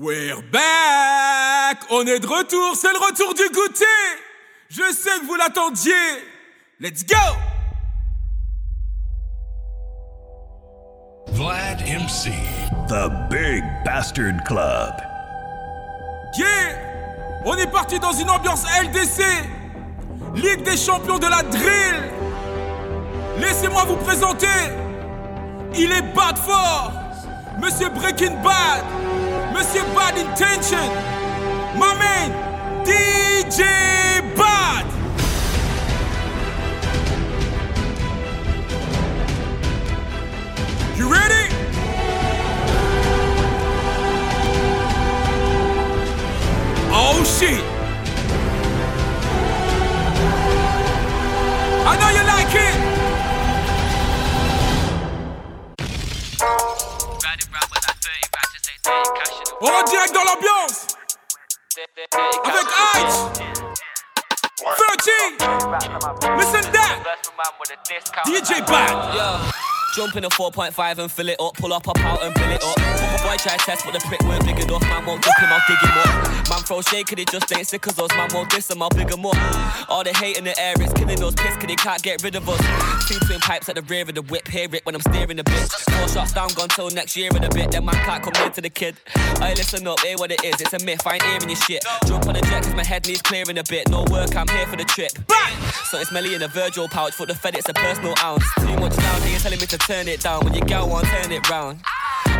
We're back. On est de retour, c'est le retour du goûter. Je sais que vous l'attendiez. Let's go. Vlad MC. The Big Bastard Club. Yeah. On est parti dans une ambiance LDC Ligue des champions de la drill. Laissez-moi vous présenter. Il est bad fort. Monsieur Breaking Bad Monsieur Bad Intention My man DJ Bad You ready? Oh shit! On est direct dans l'ambiance! Avec H! 13! Listen that! DJ Bad! Jump in a 4.5 and fill it up. Pull up, pop out and fill it up. If a boy try test, but the prick weren't big enough. Man won't dip him, I'll dig him up. Man throw shade, cause it just ain't sick as us. Man won't diss him, I'll big him up. All the hate in the air, it's killing us. Piss, cause they can't get rid of us. Two twin pipes at the rear of the whip. Hear it when I'm steering the bitch. Four shots down, gone till next year in a bit. Then man can't come near to the kid. I listen up, hear what it is. It's a myth, I ain't hearing your shit. Jump on the jet, cause my head needs clearing a bit. No work, I'm here for the trip. So it's Melly in a Virgil pouch. For the Fed, it's a personal ounce. Too much now, they ain't telling me to turn it down. When your gal won't turn it round.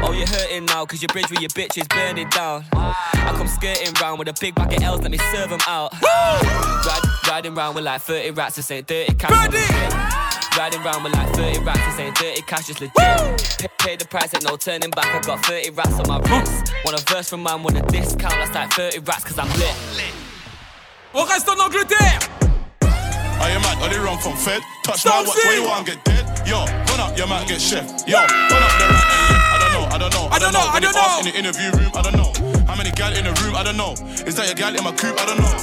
Oh, you're hurting now, cause your bridge with your bitch is burning down. I come skirting round with a big bag of L's, let me serve them out. Ride, riding round with like 30 rats, this ain't dirty cash. Ready? Riding round with like 30 rats, this ain't dirty cash, it's legit. Pay, pay the price, ain't no turning back. I got 30 rats on my wrist. Want a verse from man with a discount, that's like 30 rats, cause I'm lit. On reste en Angleterre! Are you mad? Are they run from Fed? Touch Stop my watch, where you want get dead? Yo, run up, you might get chef. Yo, run up the right and left. I don't know, I don't know, I don't know, I When don't you ask know. In the interview room, I don't know. How many gal in the room? I don't know. Is that your gal in my coupe? I don't know.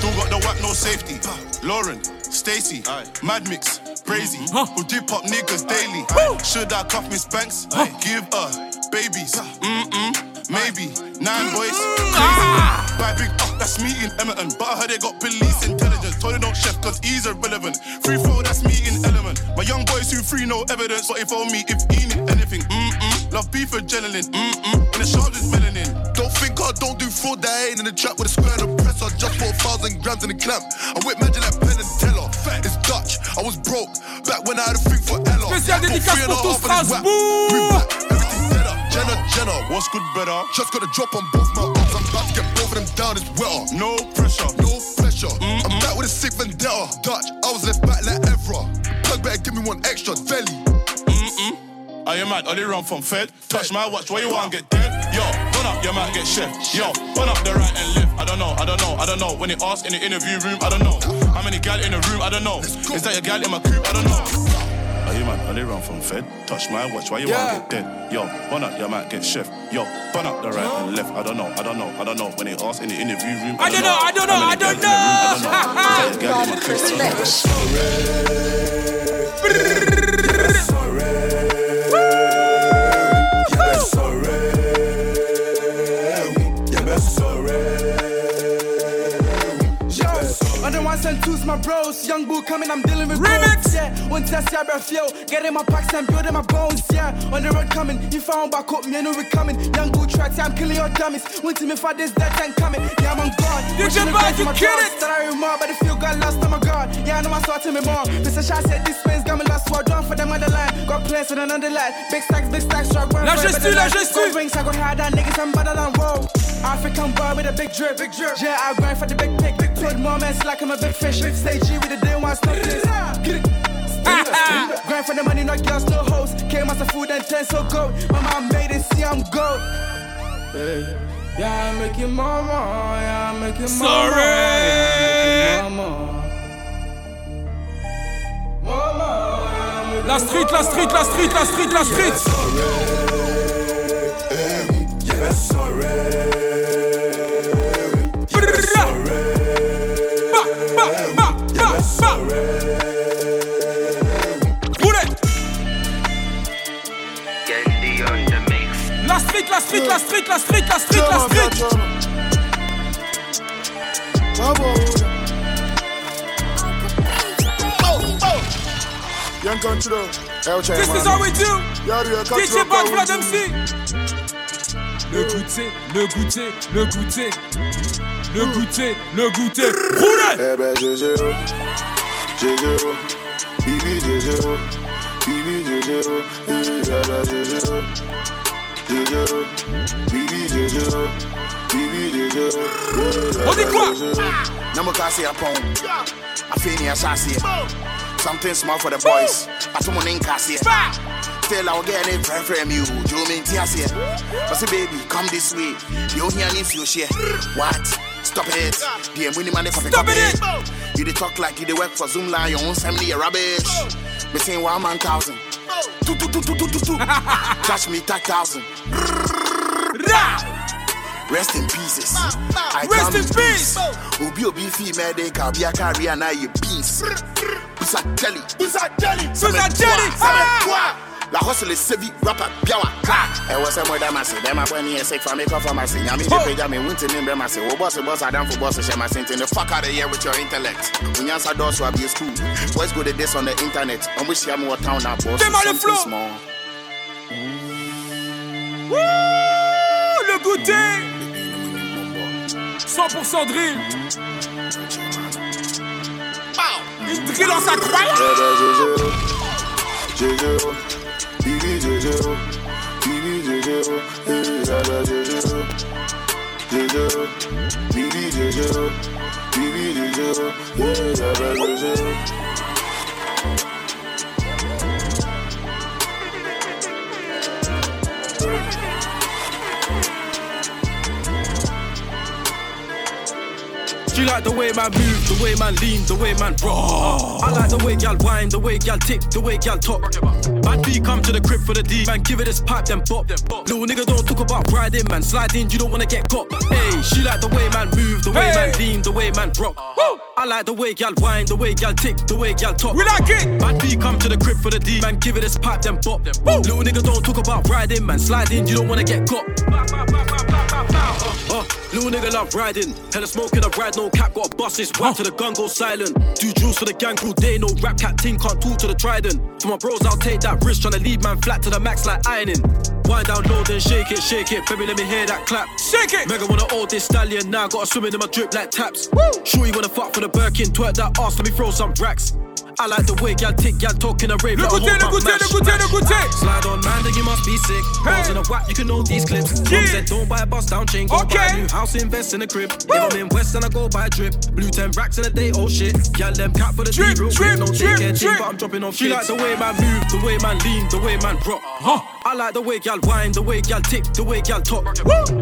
Don't got the whack, no safety. Lauren, Stacy, Mad Mix, Brazy, who dip up niggas daily. Should I cuff Miss Banks? Give her babies. Mm-mm, maybe. Nine mm-hmm. boys, ah. crazy. Buy big that's me in Emerton. But I heard they got police intelligence. Told don't chef cause he's irrelevant. Free throw, that's me in element. My young boys who free no evidence. But if on me, if he need anything, mm-mm. Love beef adrenaline, mm-mm. In the shop is melanin. Don't think I don't do fraud, that ain't in the trap with a square and a press. I just bought a thousand grams in the clamp. I whip magic like Penn and Teller. It's Dutch, I was broke. Back when I had a thing for Ella. Spécial dédicace and pour tout half on his whack. Strasbourg. Jenna, Jenna, What's good, better? just got a drop on both my arms. I'm about to get both of them down as well. No pressure. No pressure. I'm back with a sick vendetta. Dutch, I was left back like Evra. Plug better give me one extra belly. Are you mad? They run from Fed? Touch my watch, where you want get dead? Yo, run up, you might get chef. Yo, run up the right and left. I don't know, I don't know, I don't know. When they ask in the interview room, I don't know. How many gal in the room? I don't know. Is that your gal in my coupe? I don't know. Are you? Are they run from Fed? Touch my watch, why you Yeah. want get dead? Yo, run up, you might get chef. Yo, run up the right and left. I don't know, I don't know, I don't know. When they ask in the interview room, I don't know, I don't know, I don't gal in the room? I know. don't know. Your gal my bros. Young boo coming, I'm dealing with Remix. goals, Yeah, one test, yeah, breath, yo. Getting my packs and building my bones, yeah. On the road coming, you found back up, me, I know we coming. Young boo tracks, yeah, I'm killing your dummies. Went to me for this, that time coming. Yeah, I'm on guard. You can the buy, you kill it. That I remember, but the feel got lost on my guard. Yeah, I know I saw to me more. Mr. Shah said this space got me lost, so I drawn for them on the line. Got plans in another line. Big stacks, big stacks, truck run. La for a gestu, better la life. gestu. Gold rings, I got higher than niggas, I'm better than whoa. African boy with a big drip, big drip. Yeah, I grind for the big pick, big put moments like I'm a big fish. Big stage G with the day one stop this. Get it. Grind for the money, not girls, no hoes. Came as a food and ten so gold. My mom made it, see I'm gold. Hey. Eh, yeah, I'm making mama, yeah, I'm making mama. Sorry. yeah, I'm making mama. Mama, yeah, I'm making La street, la street, la street, la street, la street. Brrra. La street, la street, la street, la street, la street, street. Young control. This is how we do. DJ Bad Vlad MC. Le goûter, le goûter, le goûter. Le goûter, le goûter. Roulez! Eh ben, Bibi Bibi GG, Bibi GG, Bibi GG. On dit quoi? Number kasi upon. I feel near Sassy. Something small for the boys. I told my name Cassie. Still, I'll get it from from you. Do you mean Tiasia? But say, baby, come this way. You hear me if you share. What? Stop it. The money man, copy, Stop it. You dey talk like you dey work for Zoom line. Your own family, you rubbish. Me saying one man thousand. Do, do, do, do, do, do, do. Cash me that thousand. Rest in pieces. I Rest in peace. Obi obi fi me de kabia carry na ye peace. Busa jelly. Busa jelly. Busa jelly. Ah! La hustle is sevi rapper biawa. I was a mother massy. Them a funny and sick for me come from my sin. Yami de page me winter in them. Oh boss boss I down for boss share my sent in the fuck out of here with your intellect. When you answer doors to be a school. Boys go to this on the internet. And we share more town now boss. Them are the small. Wouh, le goûter. 100% drill. Une drill en sa croyance. Juju, Zara Juju, Juju, BB Juju, BB Juju, Zara Juju. She like the way man move, the way man lean, the way man rock. I like the way gal whine, the way gal tick, the way gal talk. Bad B come to the crib for the D, man, give it this pipe, then pop. Little nigga don't talk about riding, man, sliding, you don't wanna get caught. Hey, she like the way man move, the way man lean, the way man rock. I like the way gal whine, the way gal tick, the way gal talk. We like it. Bad B come to the crib for the D, man, give it this pipe, then pop. Little nigga don't talk about riding, man, sliding, you don't wanna get caught. Uh, little nigga love riding, hella smoking, a ride no cap, got a bus, it's whack to the gun go silent. Do drills for the gang all day, no rap cat team can't talk to the trident. For my bros, I'll take that risk, tryna leave man flat to the max like ironing. Wind down low, then shake it, shake it, baby, let me hear that clap. Shake it. Mega wanna hold this stallion now, gotta swim in my drip like taps. Sure you wanna fuck for the Birkin, twerk that ass, let me throw some racks. I like the way gal tick, gal talking a rave. Le let her goûter, hold le my goûter, mash, le goûter, le mash. goûter. Slide on man, then you must be sick. Balls in a whack, you can know these clips. Mom Yeah. said don't buy a bus down chain, go buy a new house, invest in a crib. If I'm in West and I go buy a drip, blue 10 racks in a day, oh shit. Gal them cap for the Drip, D, real drip, quick, no drip, take care drip. but I'm dropping off She like the way man move, the way man lean, the way man rock. I like the way gal whine, the way gal tick, the way gal talk.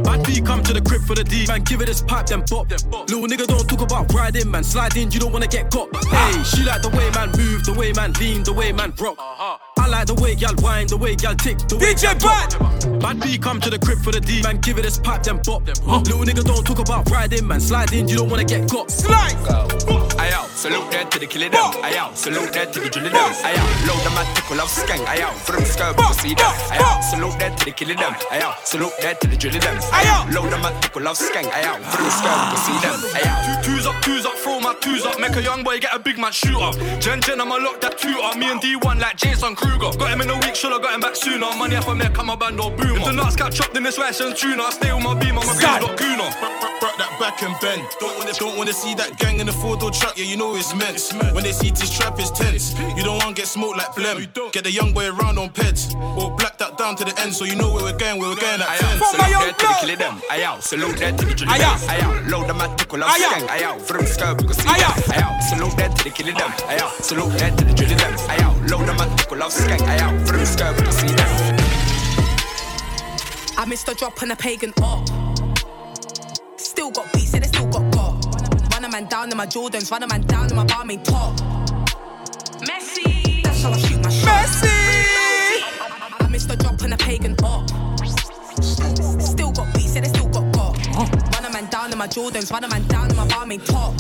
Bad B come to the crib for the D, man, give it this pipe, then pop. Little nigga don't talk about riding, man, sliding, you don't wanna get caught. Hey, she like the way man move, the way man lean, the way man rock. I like the way gal whine, the way gal tick, the way DJ talk. Bad B come to the crib for the D, man, give it this pipe, then pop. Them Little nigga don't talk about riding, man, sliding, you don't wanna get caught. Slide. Ayo, salute that to the killer them. Ayo, salute that to the driller them. Ayo, load them at tickle of skank. Ayo, from skirt to see them. Ayo, salute that to the killer them. Ayo, salute that to the driller them. Ayo, load them at tickle of skank. Ayo, from skirt to see them. Ayo. Two twos up, twos up, throw my twos up. Make a young boy get a big man shoot up. Jen Jen, I'ma lock that two up. Me and D1 like Jason Kruger. Got him in a week, should have got him back sooner. Money off a neck, I'm a band or boomer. If the nuts got chopped in this Russian tuna, I stay with my beam, I'm a Sad. green dot gooner. Brought that back and bend. Don't wanna, don't wanna see that gang in the four door truck. Yeah, you know it's meant. When they see this trap, it's tense. You don't wanna get smoked like Blem. Get the young boy around on peds. Or black that down to the end, so you know where we're going. Where we're going at Ayo, 10. For my salute own that to the blood. killer them. Ayo, salute that to the driller Ayo. them. Ayo, load them at tickle of Ayo. skank. Ayo, from skirt to see Ayo. them. Ayo, salute that to the killer them. Ayo, salute that to the driller them. Ayo, load them at tickle of skank. Ayo, from skirt to see them. I missed a drop on a pagan up. Still got beats, and they still got got. Run a man down in my Jordans, run a man down in my barmaid top. Messi, that's how I shoot my shot. Messi. I missed a drop on a pagan up. Still got beats, and they still got got. Run a man down in my Jordans, run a man down in my barmaid top.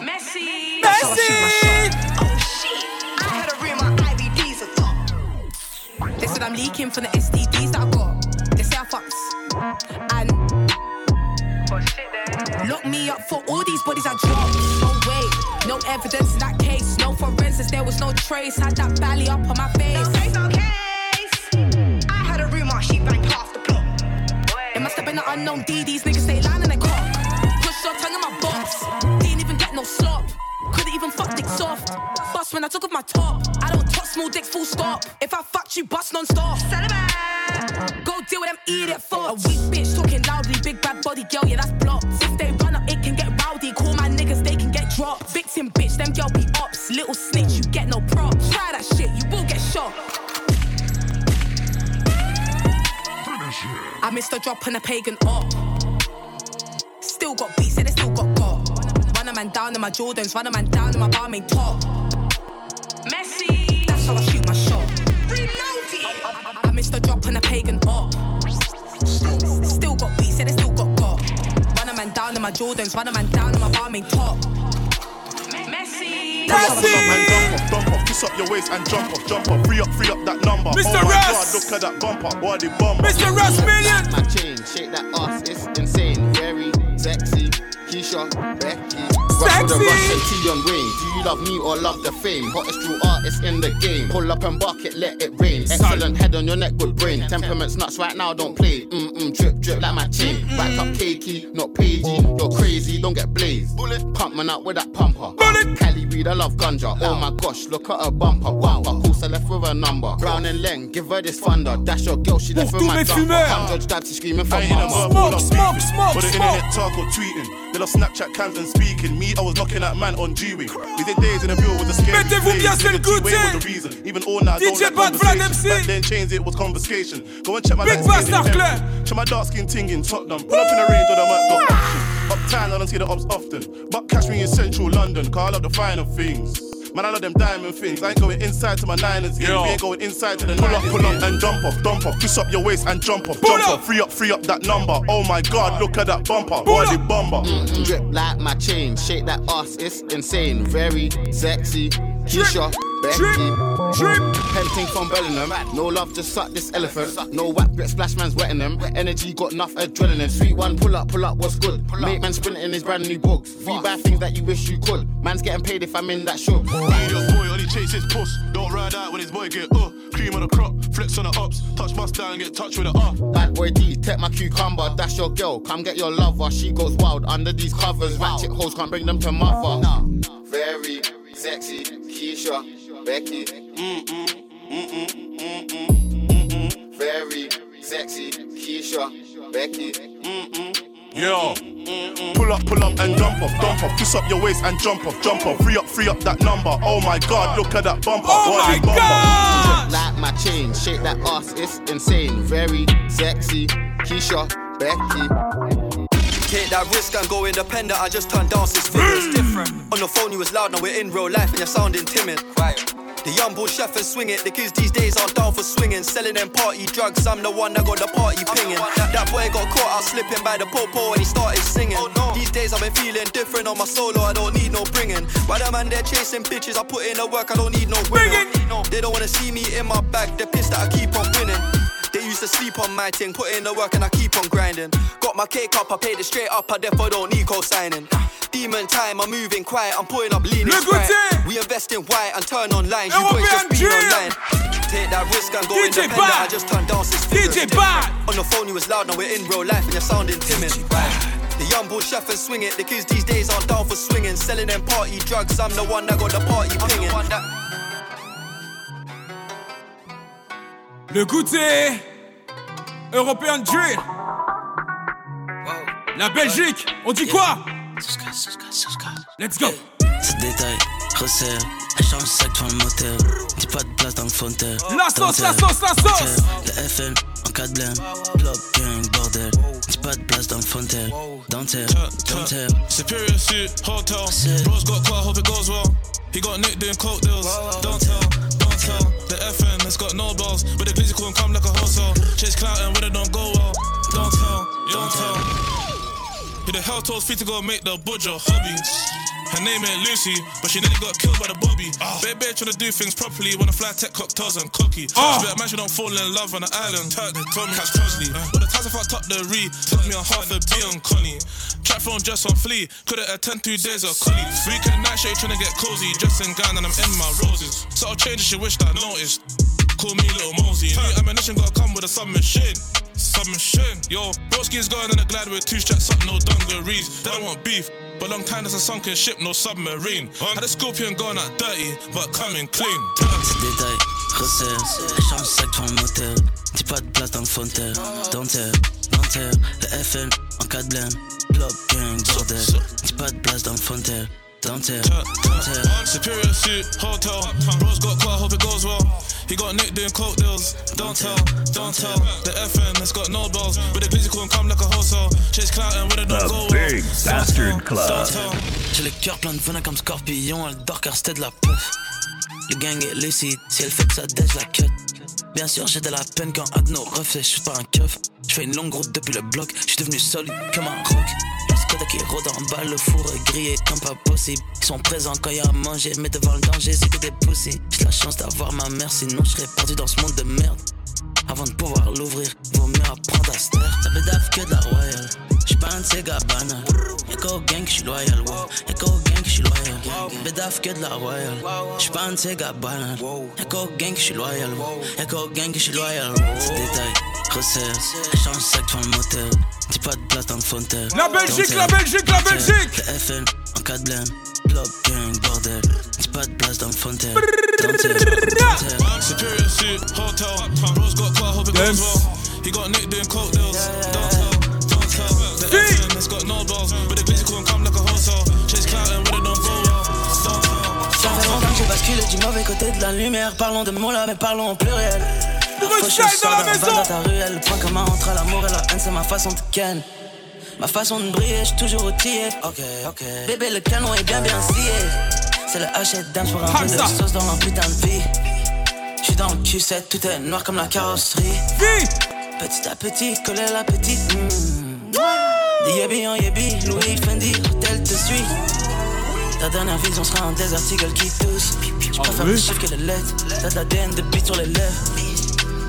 Messi, that's how I shoot my shot. Oh shit, I had a room, my IVDs are top. They said I'm leaking from the STDs that I got. They say I And lock me up for all these bodies I dropped. No way, no evidence in that case. No forensics, there was no trace. Had that belly up on my face. No case, no case. I had a rumor she banged half the block. It must have been an unknown D. These niggas stay lying in their cock. Push your tongue in my box. Didn't even get no slop. Couldn't even fuck dick soft. Bust when I took off my top. I don't talk small dicks, full stop. If I fucked you, bust non stop. Go deal with them idiot thoughts. A weak bitch talking loudly, missed a drop on a pagan op. Still got beats, yeah, they still got got. Run a man down in my Jordans, run a man down in my barmaid top. Messi. That's how I shoot my shot. Reloaded. I missed a drop on a pagan op. Still got beats, yeah, they still got got. Run a man down in my Jordans, run a man down in my barmaid top. Messi. Pull up, up and dump off, dump off. Kiss up your waist and jump off, jump off. Free up, free up that number. Mr. Oh my Russ. god, look at that bumper. Boy, the bumper. Mr. Russ Million. My chain, shake that ass, it's insane. Very sexy. Keisha, Becky. Rock with a Sexy. Russian T on Wayne. Do you love me or love the fame? Hottest true artist in the game. Pull up and bark it, let it rain. Excellent head on your neck, good brain. Temperaments nuts right now, don't play. Mm mm, drip drip like my chain. Back up cakey, not pagey. You're crazy, don't get blazed. Bullet pump man out with that pumper. Bullet. Cali weed, I love ganja. Oh my gosh, look at her bumper. Wow, course I left with a number. Brown and Leng, give her this thunder. That's your girl, she left Pour with my mes jumper. fumeurs. Come judge dad, she screaming for I ain't in a mama. verb, all Smoke, smoke, For the smoke. internet talk or tweeting. They love Snapchat cams and speaking. Me, I was knocking at man on G-Wing. We did days in the view with a scary Mettez-vous bien, c'est le goûter. was the reason. Even all now, DJ Bad Vlad. MC. Back then, chains, it was conversation. Go and check my Big light skin in Bastard Claire. Check my dark skin ting in Tottenham. Pull up in the range, or the might got option. Uptown, I don't see the ops often. But catch me in central London, call up the finer things. Man, I love them diamond things. I ain't going inside to my niners. Yeah. Yo. We ain't going inside to the pull up, pull up and jump off, dump off. Twist up your waist and jump off, jump up. off. Free up, free up that number. Oh my God, look at that bumper, body bumper. Mm, drip like my chain, shake that ass, it's insane. Very sexy. Keisha, Drip, Becky. drip. Penting from Bellingham. No love, just suck this elephant. No whack, bet splash man's wetting them. Energy got enough adrenaline. Sweet one, pull up, pull up, what's good? Mate man sprinting his brand new books. We buy things that you wish you could. Man's getting paid if I'm in that show. Media's boy only chase his puss. Don't ride out when his boy get uh. Cream on the crop, flex on the ups. Touch bust down, get touch with the uh. Bad boy D, take my cucumber, that's your girl. Come get your lover, she goes wild under these covers. Ratchet hoes can't bring them to mother. Very sexy, Keisha, Becky. Mm, mm, mm, Very sexy, Keisha, Becky. Yo. Pull up, pull up and jump off, dump off. Twist up your waist and jump off, jump off. Free up, free up that number. Oh my God, look at that bumper. Oh body my bumper. God. Like my chain, shake that ass, it's insane. Very sexy, Keisha, Becky. Take that risk and go independent. I just turned down six figures. Different. On the phone, you was loud. Now we're in real life and you're sounding timid. Quiet. The young bull chef and swing it. The kids these days aren't down for swinging. Selling them party drugs. I'm the one that got the party pinging. That boy got caught out slipping by the popo and he started singing. These days I've been feeling different on my solo. I don't need no bringing. By the man they're chasing bitches, I put in the work. I don't need no winning. They don't wanna see me in my bag. They're pissed that I keep on winning. They used to sleep on my thing, put in the work and I keep on grinding. Got my cake up, I paid it straight up, I therefore don't need co-signing. Demon time, I'm moving quiet, I'm putting up leaning Le sprite. We invest in white and turn on lines, you boys just be online. Take that risk and go DJ independent, Bad. I just turned down six figures. DJ Bad. On the phone you was loud, now we're in real life and you're sounding timid. The young bull chef and swing it, the kids these days aren't down for swinging. Selling them party drugs, I'm the one that got the party pinging. Le goûter. European Drill. La Belgique. On dit quoi? Let's go. Ce détail, resserre, échange sac dans le moteur. Dis pas de place dans le fonteur. La sauce, la sauce, la sauce. Le FM en cas de blême. Block gang, bordel. Dis pas de place dans le fonteur. Dentaire, dentaire. Superior suit, hotel. Bro's got car, hope it goes well. He got Nick doing coke deals. Don't tell, don't tell. The FN has got no balls, but the glizzy couldn't come like a wholesale. Chase clout and when it don't go well. Don't tell, don't tell. Who the hell told Fee to go make the budger hobby? Her name ain't Lucy, but she nearly got killed by the Bobby. Oh. Bare bare trying to do things properly I fly tech cocktails and cocky. Oh. She better man, she don't fall in love on the island. Turk, told me catch Tosley. Uh. But the times I fucked up the re, took me on half a B on Connie. Trap phone just on flea, could've attend two days of collie. Weekend night shade trying to get cozy, dressing gown and I'm in my roses. Subtle changes she wished I noticed. Call me little Mosey. New ammunition gotta come with a submachine. Submachine. Yo, broski's going in a glide with two straps up, no dungarees. They don't want beef. But long time there's a sunken ship, no submarine. Had a scorpion going out dirty, but coming clean. Détail, resserre, échange sac dans le motel. Dis pas de place dans le. Dentaire, dentaire, le FN en 4 blême. Club, gang, bordel. Dis pas de place dans le fauteuil. Dentaire, dentaire. Superior suit, hotel. Bros got car, hope it goes well. He got Nick doing coke deals. Don't tell, don't tell. The FN has got no balls. With the physical and come like a wholesale. Chase clout and with a don't go The Big Bastard Club. J'ai le cœur plein de venin comme scorpion, elle dort car c'était de la puff. Le gang est lucide, si elle fait que ça dèche la cut. Bien sûr, j'ai de la peine quand un de nos refs fait shoot par un keuf. J'fais une longue route depuis le bloc, j'suis devenu solide comme un rock. Y'a qui rôde en bas, le four est grillé comme pas possible. Ils sont présents quand y'a à manger, mais devant le danger, c'est que des poussées. J'ai la chance d'avoir ma mère, sinon j'serais perdu dans ce monde de merde. Avant de pouvoir l'ouvrir, vaut mieux apprendre à se taire. Ça que de la royale. De que de la royale. J'suis pas un de ces gars banals. Y'a qu'au gang que j'suis loyal, wow. Y'a qu'au gang que j'suis loyal, wow. Détail, resserre, échange sac dans le motel. Dis pas de place dans le fauteuil. La Belgique, la Belgique, la Belgique Le FN en 4 blême. Club, gang, bordel. Dis pas de place dans le. Superior suit, hotel. Got car, hope it goes well. He got Nick doing coke côté de la lumière. Parlons de mots là, mais parlons en pluriel. Parfois, je sors d'un van dans ta ruelle. Le point commun entre l'amour et la haine, c'est ma façon de ken. Ma façon de briller, j'suis toujours outillé. Ok, ok. Bébé, le canon est bien, bien scié. C'est le H dance pour un peu de sauce dans leur putain de vie. J'suis dans le Q7, tout est noir comme la carrosserie. Petit à petit, coller la petite. Mm. Des yébi en Louis Fendi, hôtel te suit. Ta dernière vision sera un désert eagle qui tousse. J'préfère le chiffre que les lettres. T'as de l'ADN de beat sur les lèvres.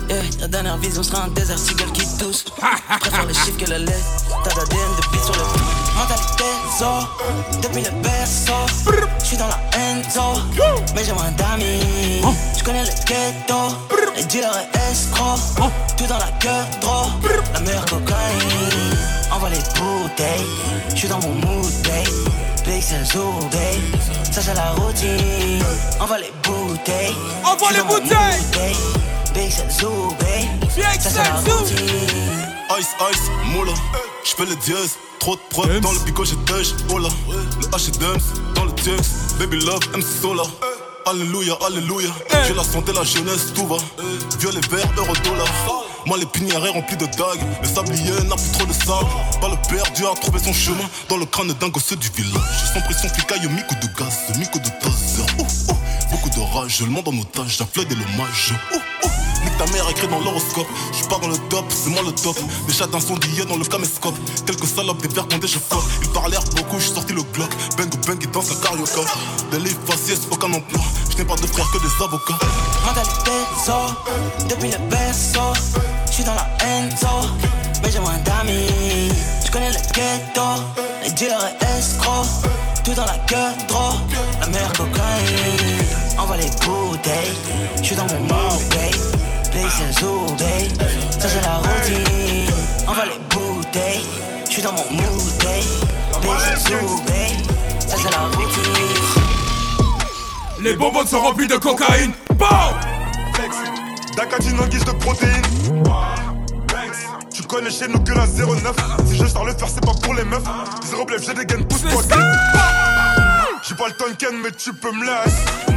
Yeah, ta dernière vision sera un désert eagle qui tousse. J'préfère les chiffres que les lettres. T'as de l'ADN de beat sur les lèvres. Mentalité zo, depuis le berceau. J'suis dans la enzo, mais j'ai moins d'amis. J'connais le ghetto, les dealers et escrocs. Tout dans la gueule, trop. La meilleure cocaïne. Envoie les bouteilles, j'suis dans mon mood, babe. Big c'est babe. Ça c'est la routine. Envoie les bouteilles. Envoie les bouteilles. Big c'est zoo, babe. Ça c'est la routine. Ice, ice, moula. J'fais le dièse, trop de preuves dans le pico, j'ai dèche, oh là. Le H et dans le texte, baby love, MC Sola. Alléluia, alléluia. J'ai la santé, la jeunesse, tout va. Violet, vert, euro, dollar. Moi, les pinières remplis de dagues. Le sablier n'a plus trop de sable. Pas le perdu a trouvé son chemin dans le crâne d'un gosse du village. Sans pression, flicaille, mico de gaz, mico de taser. Beaucoup de rage, le monde en otage, la fleur et l'hommage. Nique ta mère écrit dans l'horoscope. J'suis pas dans le top, c'est moi le top. Des chats d'un sondillé dans le caméscope. Quelques salopes, des verres je fuck. Ils parlèrent beaucoup, j'suis sorti le Glock. Bang bang, ils dansent à carioca. Des livres faciès, aucun emploi. J'n'ai pas de frères que des avocats. Mentalité zo, depuis le berceau. J'suis dans la enzo, mais j'ai moins d'amis. J'connais le ghetto, les dealers et escrocs. Tout dans la gueule, trop. La meilleure cocaïne. Envoie les bouteilles, j'suis dans mon mood, c'est zoo, babe. Ça c'est la routine. Envoie les bouteilles, j'suis dans mon mood, babe. Big c'est zoo, babe. Ça c'est la routine. Les bonbons sont remplis de cocaïne. Bon D'acatine en guise de protéines. Tu connais chez nous que la 09. Si je sors le faire, c'est pas pour les meufs. Zéro blef, j'ai des gains pousse toi J'ai pas le Tonken, mais tu peux me laisser.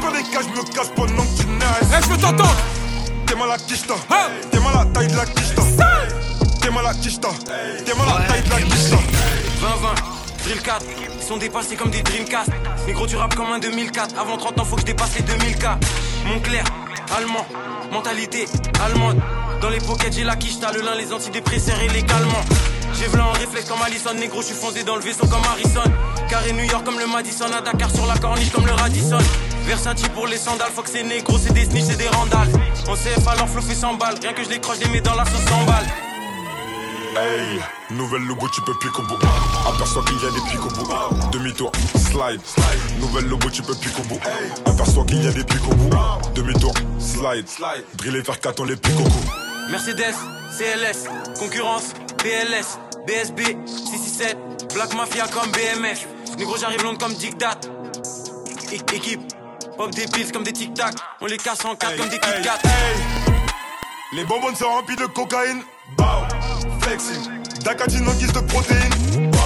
Cas, je me casse pendant que tu. Eh, je veux t'entendre. T'es mal à quicheta. T'es mal à taille de la quicheta. T'es mal à quicheta. T'es mal à taille de la quicheta. 20-20, drill 4, ils sont dépassés comme des Dreamcast. Négro, tu rap comme un 2004. Avant 30 ans, faut que je dépasse les 2000K. Montclair, allemand, mentalité allemande. Dans les pockets, j'ai la quicheta, le lin, les antidépresseurs et les calmants. J'ai v'là en réflexe comme Allison, négro, je suis foncé dans le vaisseau comme Harrison. Carré New York comme le Madison, à Dakar sur la corniche comme le Radisson. Versace pour les sandales, faut que c'est négro, c'est des snitch, c'est des randales. On CF alors flow fait 100 balles, rien que je décroche, les mets dans la sauce 100 balles. Hey, nouvelle logo, tu peux piquer au bout. Aperçois qu'il y a des pics au bout. Demi-tour, slide. Nouvelle logo, tu peux piquer au bout. Aperçois qu'il y a des pics au bout. Demi-tour, slide. Driller vers 4, on les pique au cou. Mercedes, CLS, concurrence, BLS, BSB, 667, Black Mafia comme BMF. Négro, j'arrive long comme Dictat. Équipe, pop des pills comme des tic-tac. On les casse en quatre comme des Kit Kat. Les bonbons sont remplis de cocaïne. Bow, flexing. Dacatine en guise de protéines. Bow,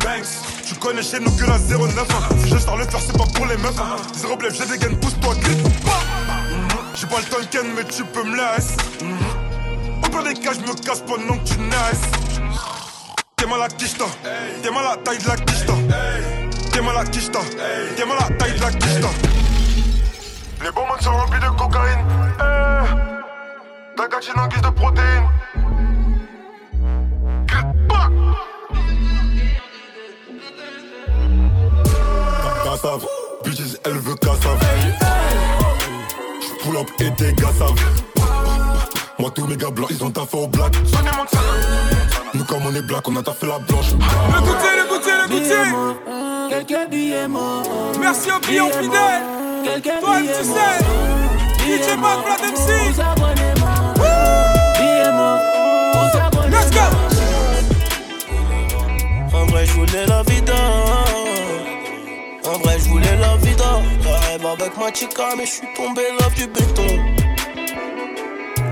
banks. Tu connais chez nous que la 09. hein. Si je sors le faire, c'est pas pour les meufs. hein. Zéro blef, j'ai des gaines, pousse-toi, clic. Bow. J'ai pas le ken, mais tu peux me laisser. Au pire des cas, je me casse pendant que tu naisses. T'es mal à quicheta. T'es mal à taille de la quicheta. T'es mal à quicheta. T'es mal à taille de la quicheta. Les bonbons sont remplis de cocaïne. Eh. Dacatine en guise de protéines. Cassave, bitches, elle veut cassave. J'pull up et tes gars savent. Moi, tous mes gars blancs, ils ont taffé au black. Nous, comme on est black, on a taffé la blanche. Le goûter, le goûter, le goûter. Quelques billets morts. Merci aux clients fidèles. Toi, tu sais. DJ Mac, Vlad MC. Let's go. En vrai, je voulais la vida. En vrai, je voulais la vida. Je rêve avec ma chica, mais je suis tombé love du béton.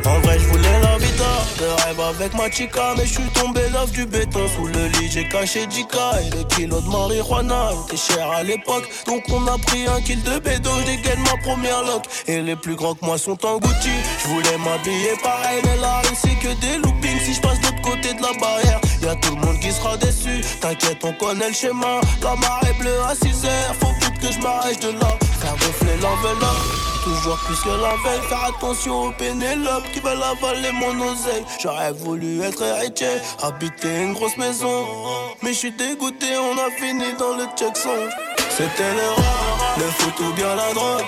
En vrai, je voulais la vida. Je rêve avec ma chica, mais je suis tombé love du béton. Sous le lit, j'ai caché Jika et le kilo de marijuana était cher à l'époque. Donc, on a pris un kill de bédo. Dégaine ma première lock. Et les plus grands que moi sont en Gucci. Je voulais m'habiller pareil, mais rue, c'est que des loopings. Si je passe de l'autre côté de la barrière, Y'a tout le monde qui sera déçu. T'inquiète, on connaît le schéma. La marée bleue à 6 heures. Faut vite que je m'arrête de là. Faire gonfler l'enveloppe. Toujours plus que la veille. Faire attention aux Pénélope qui veulent avaler mon oseille. J'aurais voulu être héritier. Habiter une grosse maison. Mais je suis dégoûté, on a fini dans le checkson. C'était l'erreur. Le foot ou bien la drogue.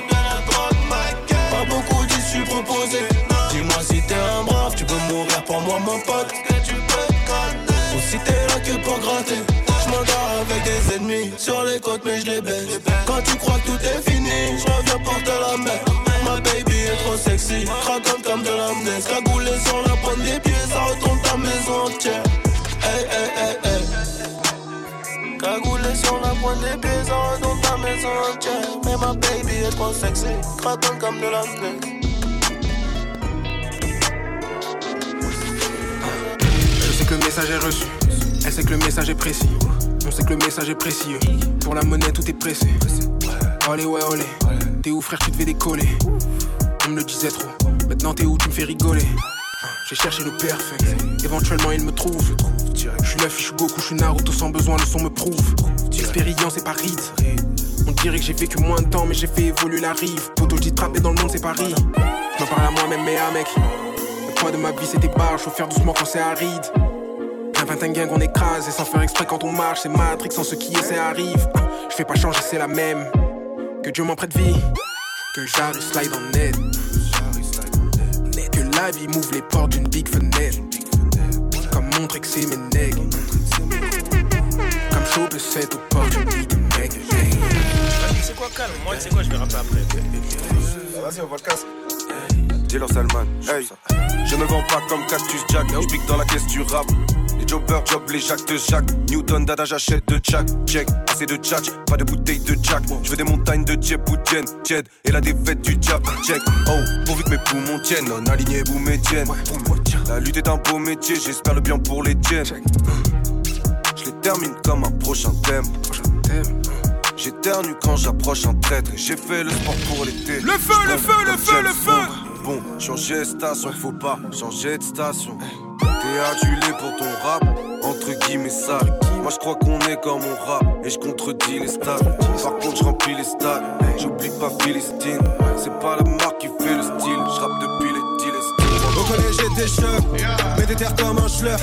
Pas beaucoup d'issues proposées. Dis-moi si t'es un brave, tu peux mourir pour moi, mon pote. Ou si t'es là que pour gratter. Sur les côtes, mais je les baisse. Quand tu crois que tout est fini, je reviens porter la mer. Ma baby est trop sexy, craquante comme de l'amnèse. Cagoulé sur la pointe des pieds, ça retourne ta maison entière. Hey, hey, hey, hey. Sur la pointe des pieds, ça retourne ta maison entière. Mais ma baby est trop sexy, craquante comme de l'amnèse. Je sais que le message est reçu. Elle sait que le message est précis. On sait que le message est précieux. Pour la monnaie, tout est pressé. Olé, ouais, olé. T'es où, frère, tu devais décoller. On me le disait trop. Maintenant, t'es où, tu me fais rigoler. J'ai cherché le perfect. Éventuellement, il me trouve. Je suis la fiche Goku, je suis Naruto sans besoin, le son me prouve. Expérience, c'est pas. On dirait que j'ai vécu moins de temps, mais j'ai fait évoluer la rive. Poto, je dis trapper dans le monde, c'est Paris. Je parle à moi-même, mais à mec. Le poids de ma vie, c'était barre. Faut faire doucement quand c'est aride. Un vingt gang qu'on écrase et sans faire exprès quand on marche, c'est Matrix sans ce qui est, ça arrive. Je fais pas changer, c'est la même. Que Dieu m'en prête vie, que j'arrive slide en net. Que la vie m'ouvre les portes d'une big fenêtre. Comme montrer que c'est mes nègres. Comme choper cette opportunité, mec. C'est quoi, calme Moi, tu sais quoi, je vais rapper après. Vas-y, on va le casser. Dis-leur Salman, hey. Je me vends pas comme Cactus Jack, je pique dans la caisse du rap. Les jobbers job les jacques de Jacques. Newton, dada, j'achète de Jack. Check, assez de tchatch, pas de bouteilles de Jack. Je veux des montagnes de Jeb ou Jen, Jed et la défaite du Jab. Check, oh, pourvu que mes poumons tiennent, non aligné, vous mes tiennes. La lutte est un beau métier, j'espère le bien pour les tiennes. Je les termine comme un prochain thème. J'éternue quand j'approche un traître. J'ai fait le sport pour l'été. Le feu, le feu, le feu, le feu. Bon, changer de station, faut pas changer de station. T'es adulé pour ton rap, entre guillemets sale. Moi je crois qu'on est comme on rap et je contredis les stats. Par contre, je remplis les stades, j'oublie pas Philistine. C'est pas la marque qui fait le style, je rappe depuis les. Collège j'étais mais des terres comme un schleur.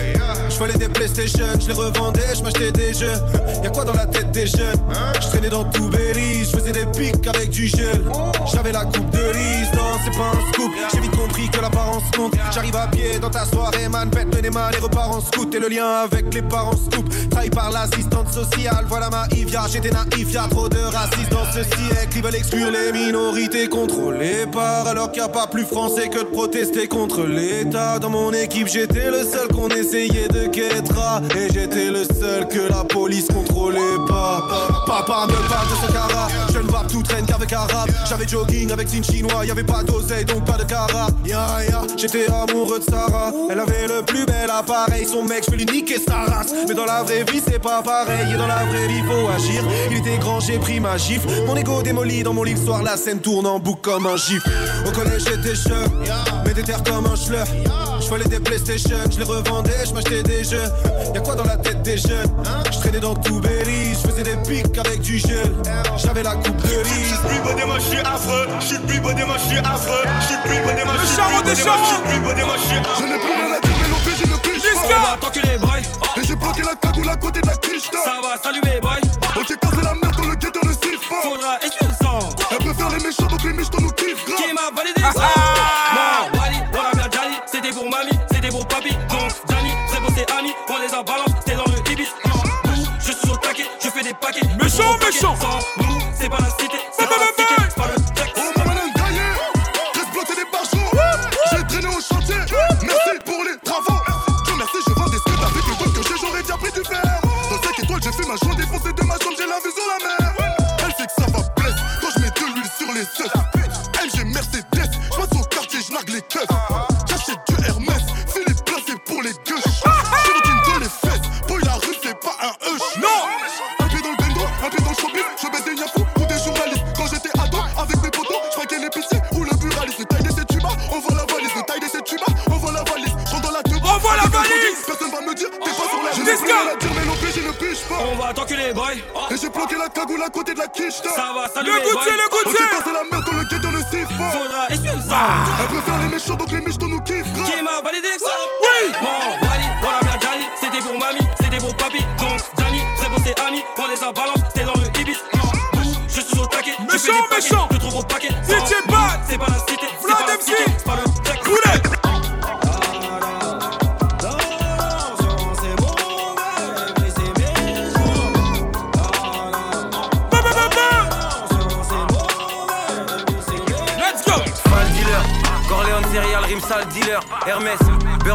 Je volais des PlayStation, je les revendais, je m'achetais des jeux. Y'a quoi dans la tête des jeunes? Je traînais dans tout Belize, je faisais des pics avec du gel. J'avais la coupe de lise, non c'est pas un scoop. J'ai vite compris que l'apparence compte. J'arrive à pied dans ta soirée, man, pète le mal, les repars en scout et le lien avec les parents scoop. Trahi par l'assistante sociale, voilà ma Ivia, j'étais naïf, y'a trop de racistes dans ce siècle. Ils veulent exclure les minorités contrôlées par alors qu'il a pas plus français que de protester contre l'État. Dans mon équipe, j'étais le seul qu'on essayait de quêter et j'étais le seul que la police contrôlait pas. Papa me parle de son cara, je ne vois tout traîne qu'avec arabe. J'avais jogging avec une chinois, y avait pas d'oseille donc pas de cara. Ya ya, j'étais amoureux de Sarah, elle avait le plus bel appareil. Son mec, je peux lui niquer sa race. Mais dans la vraie vie, c'est pas pareil. Et dans la vraie vie, faut agir. Il était grand, j'ai pris ma gifle. Mon ego démoli dans mon lit le soir, la scène tourne en boucle comme un gif. Au collège, j'étais jeune, mais des terres comme un schleur. Je volais des PlayStation, je les revendais, je m'achetais des jeux. Y'a quoi dans la tête des jeunes? Je traînais dans tout Belize, je faisais des pics avec du gel. J'avais la coupe de lise. J'suis plus beau des moi j'suis affreux. J'suis plus beau des moi j'suis affreux. J'suis plus beau des moi j'suis charron des charrons. J'suis plus beau des moi j'suis affreux. Je n'ai plus rien à dire, mais j'ai le plus. On va t'enculer, boy. Et j'ai bloqué la cagoule à côté de la quiche. Ça va, salut mes boys. Ok, casser la merde dans le ne siffle pas. Faudra essuyer le sang. Elle préfère les méchants, donc les miches, nous kiffent. Qui m'a validé ça Annie. On les a balance, t'es dans le Ibis. Je suis au taquet, je fais des paquets. Méchant, méchant. C'est pas la cité. C'est pas la cité, c'est pas le rien scars. à dire, mais je ne piche pas. On va t'enculer, boy. Et j'ai bloqué la cagoule à côté de la quiche. Ça va, salut Le goûtier, le goûtier casser la merde dans le guetteur ne siffle pas. Faudra essuyer le sang. Elle préfère les méchants, donc les miches, nous kiffent. Qui m'a validé ça? Oui Bon, Wally, voilà bien Johnny. C'était pour mamie, c'était pour papi. Donc, Johnny, très beau, c'est Annie. On les a balance, t'es dans le Ibis. Je suis au taquet. Méchant, des paquets, méchant. Je trouve au paquet. DJ Sans Bad. C'est pas la dealer, Hermès,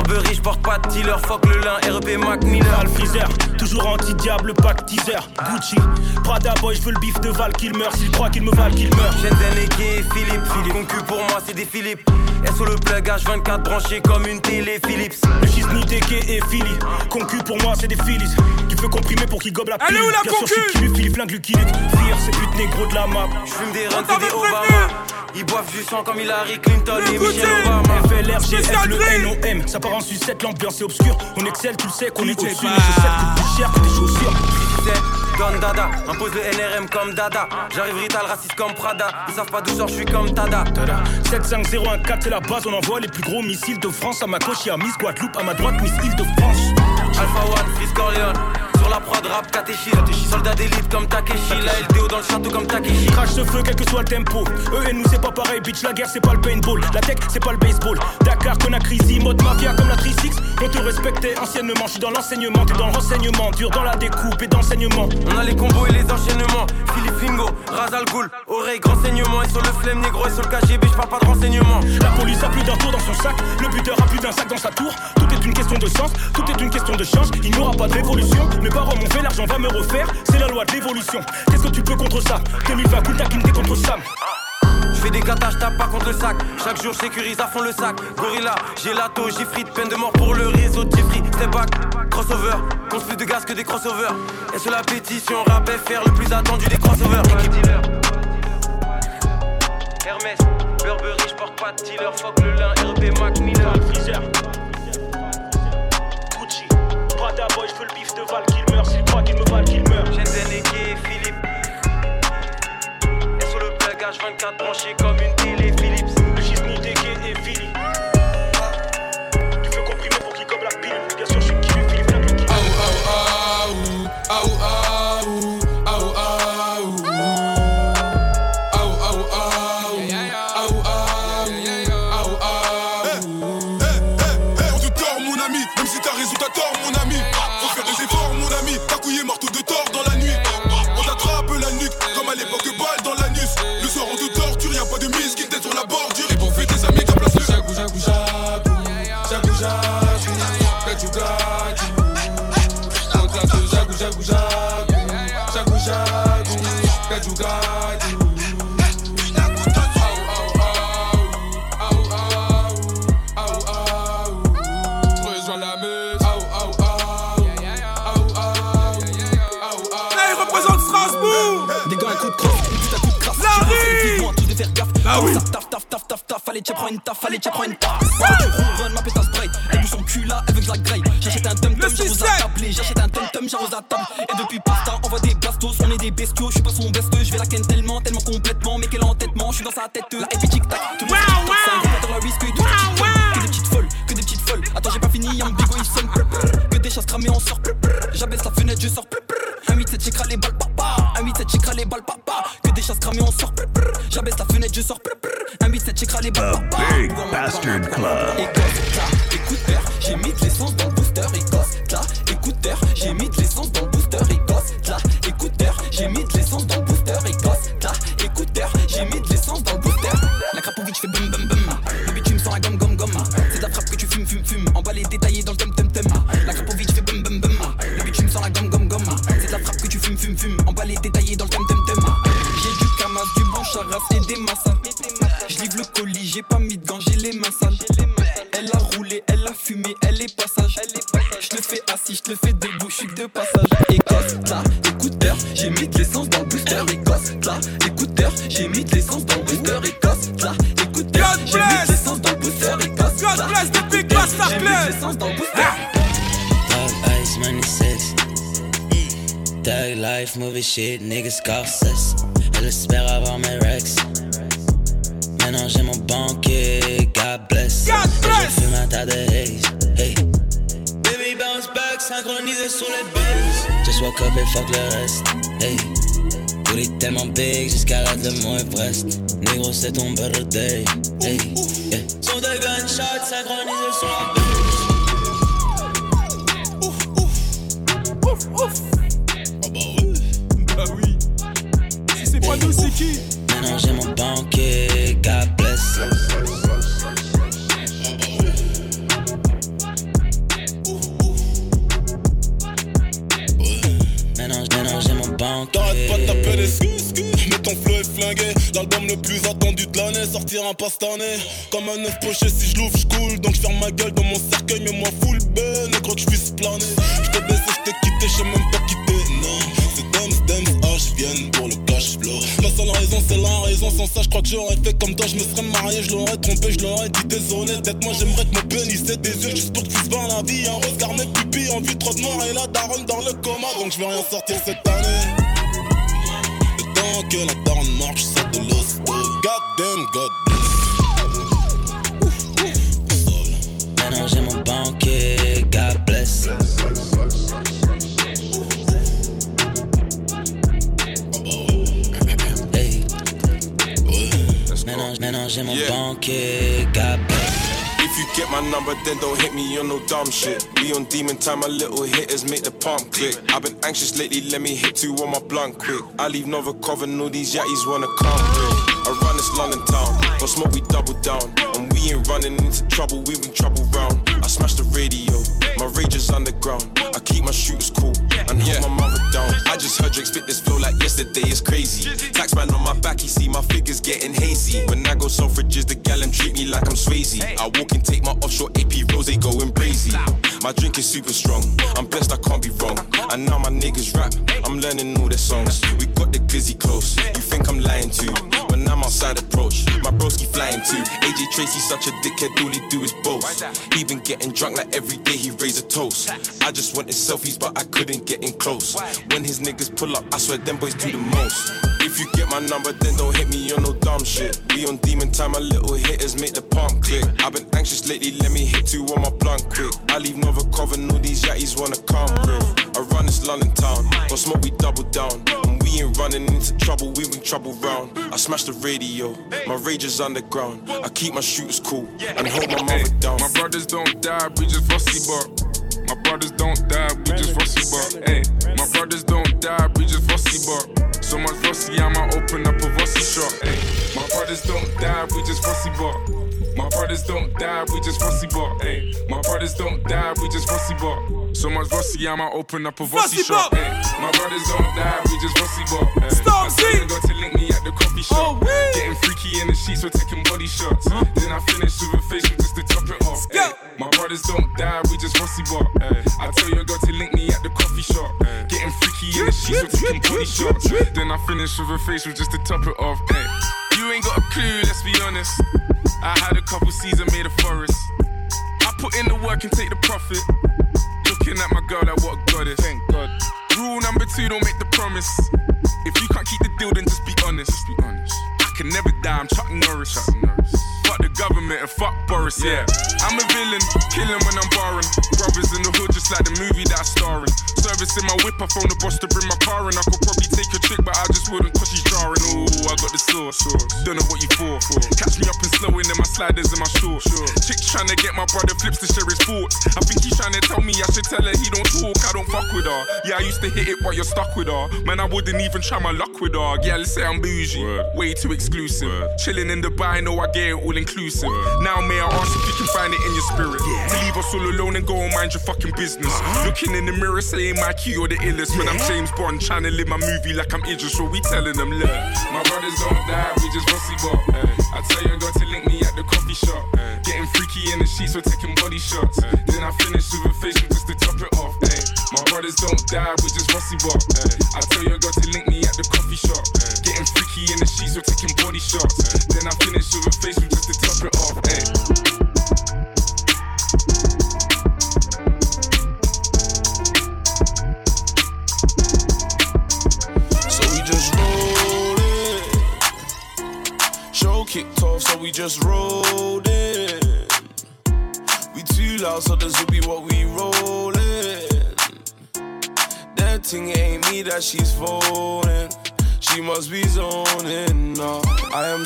Burberry, j'porte pas de dealer, fuck le lin, REP Mac Miller. Val Freezer, toujours anti-diable, pack teaser. Gucci, Prada Boy, je veux le bif de Val qu'il meurt. S'il croit qu'il me valent, qu'il meurt. Shenzhen et Gay, Philippe, Philippe. Concu pour moi, c'est des Philippe. SO le plug H24 branché comme une télé Philips. Le Gisni, et Philly. Concu pour moi, c'est des Phillies. Tu veux comprimer pour qu'il gobe la Elle est pilule? où, la concu je suis qui lui file flingue Luke. Fire, c'est pute négro de la map. J'fume des runs, On c'est des. Obama. Ils boivent du sang comme Hillary Clinton Le et. Michelle Obama. FLR, le. NOM. Ça en sucette, l'ambiance est obscure. On excelle, tu le sais qu'on est au-dessus. Bad. Les chaussettes coûtent plus cher que tes chaussures. Don Dada, impose le NRM comme Dada. J'arrive rital, raciste comme Prada. Ils savent pas d'où sort, j'suis comme Tada. Tada. 75014 c'est la base, on envoie les plus gros missiles de France. À ma gauche, y'a Miss Guadeloupe, à ma droite, Miss Île-de-France. Alpha One, Fils Corleone. Sur la prod rap catéchie. Soldat d'élite comme Takeshi. La LDO dans le château comme Takeshi. Crash ce feu, quel que soit le tempo. Eux et nous, c'est pas pareil, bitch. La guerre, c'est pas le paintball. La tech, c'est pas le baseball. Dakar, Conakry, mode mafia comme la 36. On te respectait anciennement. J'suis dans l'enseignement, t'es dans le renseignement. Dur dans la découpe et dans l'enseignement. On a les combos et les enchaînements. Philippe Fingo, Razal Ghoul. Oreille, grand saignement. Et sur le flemme négro et sur le KGB, j'parle pas de renseignements. La police a plus d'un tour dans son sac. Le buteur a plus d'un sac dans sa tour. Tout est une question de sens, tout est une question de change. Il n'y aura pas de révolution. Mes parents m'ont fait, l'argent va me refaire. C'est la loi de l'évolution. Qu'est-ce que tu peux contre ça? 2020, Kunta Kinte contre Sam. J'fais des gatas, j'tape pas contre le sac. Chaque jour, j'sécurise à fond le sac. Gorilla, gelato, gifrite, peine de mort pour le réseau de Jeffrey. Step back, crossover. Compte plus de gaz que des crossovers. Et sur la pétition, rap FR, le plus attendu des crossovers. Équipe dealer. Hermès, Burberry, j'porte pas de dealer. Fuck le lin, RP Mac Miller. Freezer. Gucci, Prada Boy, j'veux le bif de Val qu'il meurt. S'il croit qu'il me valent, qu'il meurt. Et Gay, Philippe. Et sur le plug H24 branché comme une télé gaffe. Bah oui. Taf, taf, taf, taf, taf. Allez, tiens, prends une taf, allez, tiens, prends une taf. Ronronnes ma pétasse spray. Elle bouge son cul là, elle veut que je la graille. J'achète un tum-tum, j'arrose à tabler. J'achète un tum-tum, j'arrose à table. Et depuis best, je vais la ken tellement, tellement complètement. Mais quel entêtement, je suis dans sa tête, la épée tic-tac. Tout le monde gros batteur à risque, tout Que des petites folles, que des petites folles. Attends, j'ai pas fini, y'a un bigo, il sonne. Que des chasses cramées, on sort. J'abaisse la fenêtre, je sors. Un 8-7, j'écrase les balles, papa. Un 8-7, j'écrase les balles, papa. Que des chasses cramées, on sort. J'abaisse la fenêtre, je sors. Un 8-7, j'écrase les balles, The papa. Big Bastard Club. Shit, niggas. Elle espère avoir mes rex. Maintenant j'ai mon banquier, God bless. God bless. Je fume un tas de haze. Hey. Baby bounce back, synchronisé sur les bases. Just woke up et fuck le reste. Hey. Booty tellement big, j'escalade le mont Everest. Négro, c'est ton better day. Hey. T'arrêtes pas de taper des. Mais ton flow est flingué. L'album le plus attendu de l'année sortira pas cette année. Comme un œuf poché, si je l'ouvre, je coule. Donc je ferme ma gueule dans mon cercueil, mais moi full ben. Et crois que je puisse planer. Je t'ai baissé, je t'ai quitté, j'ai même pas quitté. Non, c'est Dems, Dems, H viennent pour le cash flow. La seule raison, c'est la raison. Sans ça, je crois que j'aurais fait comme toi. Je me serais marié, je l'aurais trompé, je l'aurais dit désolé. Peut-être moi, j'aimerais que pénis ait des yeux juste pour que tu la vie. Un regard, mes pupilles, en vue trop de noir et la daronne dans le coma. Donc je vais rien sortir cette année. Que la daronne marche, ça de l'hosto. God damn, God Maintenant j'ai mon banquier, God bless. Hey. Maintenant, j'ai mon banquier, God bless. If you get my number, then don't hit me on no dumb shit. Be on demon time, my little hitters make the pump click. I've been anxious lately, let me hit two on my blunt quick. I leave Nova Coven, all these yatties wanna come quick. I run this London town, don't smoke, we double down. And we ain't running into trouble, we bring trouble round. I smash the radio, my rage is underground. My shooters cool and hold my mother down. I just heard Drake spit this flow like yesterday, it's crazy. Taxman on my back, he see my figures getting hazy. When I go Selfridges, the gallon treat me like I'm Swayze. I walk and take my offshore AP rose, they going crazy. My drink is super strong, I'm blessed, I can't be wrong. And now my niggas rap, I'm learning all their songs. We got the glizzy close, you think I'm lying to? But I'm outside approach, my broski flying too. AJ Tracy, such a dickhead, all he do is boast. He been getting drunk like every day, he raise a toast. I just wanted selfies, but I couldn't get in close. When his niggas pull up, I swear them boys do the most. If you get my number, then don't hit me on no dumb shit. We on demon time, my little hitters make the pump click. I've been anxious lately, let me hit two on my blunt quick. I leave Nova Coven, all these yatties wanna come with. I run this London town, don't smoke, we double down. And we ain't running into trouble, we bring trouble round. I smash the radio, my rage is underground. I keep my shooters cool and hold my mother down. My brothers don't die, we just rusty, but My brothers don't die, we just fussy bar. Hey, my brothers don't So much fussy, I might open up a fussy shop. Hey, my brothers don't die, we just fussy bar. My brothers don't die, we just fussy bar. Hey, my brothers don't die, we just fussy bar. So much fussy, I'ma open up a fussy shop. Hey, my brothers don't die, we just fussy bar. Hey, Stop, my got to link me at the coffee shop. Getting freaky in the sheets, we're taking body shots. Then I finish with a facial just to top it off. Hey, my brothers don't die, we just bar. Hey, I tell your girl to link me at the coffee shop. Getting freaky in the sheets, we're taking body shots. Then I finish with a facial just to top it off. You ain't got a clue, let's be honest. I had a couple seasons made a forest. I put in the work and take the profit. Looking at my girl like what a goddess. Thank God. Rule number two, don't make the promise. If you can't keep the deal, then just be honest. Just be honest. I can never die, I'm Chuck Norris. Chuck Norris. Government and fuck Boris, yeah. I'm a villain, killing when I'm barring. Brothers in the hood, just like the movie that I star in. Service in my whip, I phone the boss to bring my car in. I could probably take a chick, but I just wouldn't cause she's jarring. Ooh, I got the sauce. Don't know what you for. Catch me up and slowing in my sliders and my shorts. Chick's trying to get my brother flips to share his thoughts. I think he's trying to tell me I should tell her he don't talk, I don't fuck with her. Yeah, I used to hit it, but you're stuck with her. Man, I wouldn't even try my luck with her. Yeah, let's say I'm bougie. Way too exclusive. Chilling in Dubai, know I get it all inclusive. Now, may I ask if you can find it in your spirit? To leave us all alone and go and mind your fucking business. Uh-huh. Looking in the mirror, saying my key or the illest. When I'm James Bond, trying to live my movie like I'm Idris, so we telling them, look, my brothers don't die, we just fussy bop. I tell you, I got to link me at the coffee shop. Getting freaky in the sheets, we're taking body shots. Then I finish with a facial just to top it off. My brothers don't die, we just fussy bop. I tell you,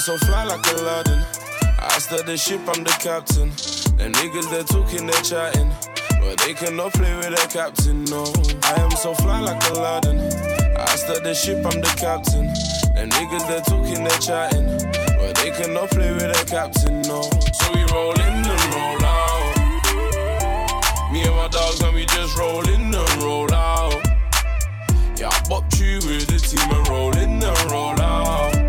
so fly like Aladdin. I start the ship, I'm the captain. Them niggas they're talking, they're chatting. But they cannot play with their captain, no. I am so fly like Aladdin. I start the ship, I'm the captain. Them niggas they're talking, they're chatting. But they cannot play with their captain, no. So we roll in and roll out. Me and my dogs, and we just roll in and roll out. Yeah, I bopped you with the team and roll in and roll out.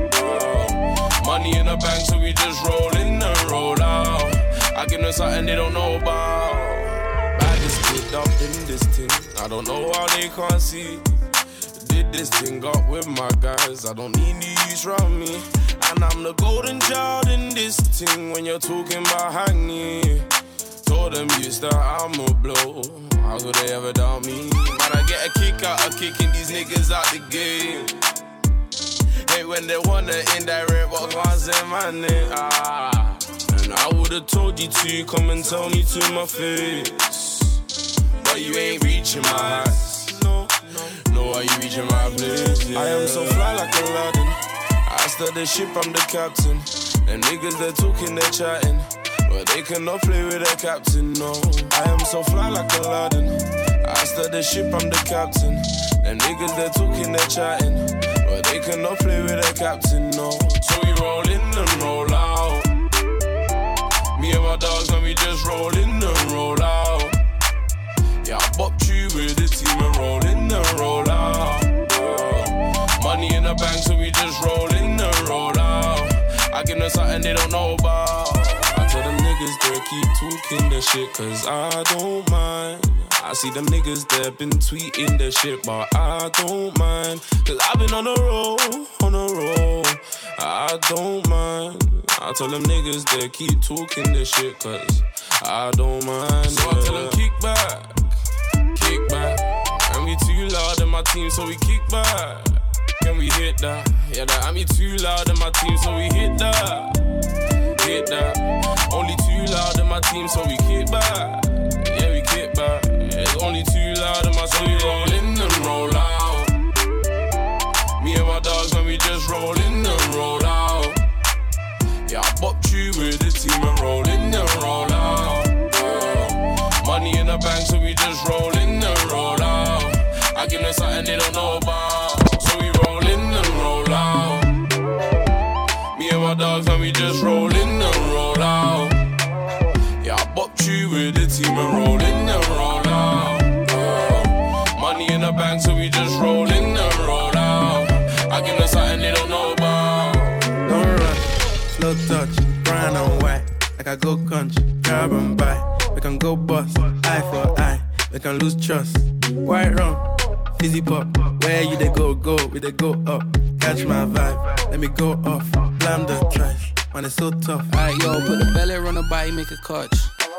Money in the bank, so we just roll in and roll out. I give them something they don't know about. Baddest kid up in this thing. I don't know how they can't see. Did this thing up with my guys. I don't need the use round me. And I'm the golden child in this thing when you're talking about hang me. Told them used that I'm a blow. How could they ever doubt me? But I get a kick out of kicking these niggas out the game. Hey, when they wanna indirect what was in my name. Ah. And I would've told you to come and tell me to my face. But you ain't reaching my eyes. No, no, why you reaching my place? I am so fly like Aladdin. I start the ship, I'm the captain. Them niggas, they're talking, they're chatting. But they cannot play with their captain, no. I am so fly like Aladdin. I start the ship, I'm the captain. Them niggas, they're talking, they're chatting. But they cannot play with their captain, no. So we roll in and roll out. Me and my dogs, and we just roll in and roll out. Yeah, I bopped you with the team and roll in and roll out. Money in the bank, so we just roll in and roll out. I give them something they don't know about. I tell them niggas they keep talking their shit, cause I don't mind. I see them niggas that been tweeting their shit, but I don't mind. Cause I've been on a roll, on a roll. I don't mind. I tell them niggas they keep talking their shit, cause I don't mind. So I tell them kick back, kick back. And we too loud in my team, so we kick back. Can we hit that? Yeah, that I me too loud in my team, so we hit that get that. Only too loud in my team, so we kick back. Yeah, we kick back. It's only too loud in my so we roll in and roll out. Me and my dogs, man, we just roll in and roll out. Yeah, I bopped you with the team and roll in and roll out. Money in the bank, so we just roll in and roll out. I give them something they don't know we just roll in and roll out. Yeah, I bopped you with the team and roll in and roll out. Oh, money in the bank, so we just roll in and roll out. I give them something they don't know about. Don't rush, slow touch, brown and white. Like I go country, grab and buy. We can go bust, eye for eye. We can lose trust. White rum, fizzy pop. Where you they go, go, we they go up. Catch my vibe, let me go off. Blam the trash, man, it's so tough. Alright, yo, put the belly on the body, make a catch.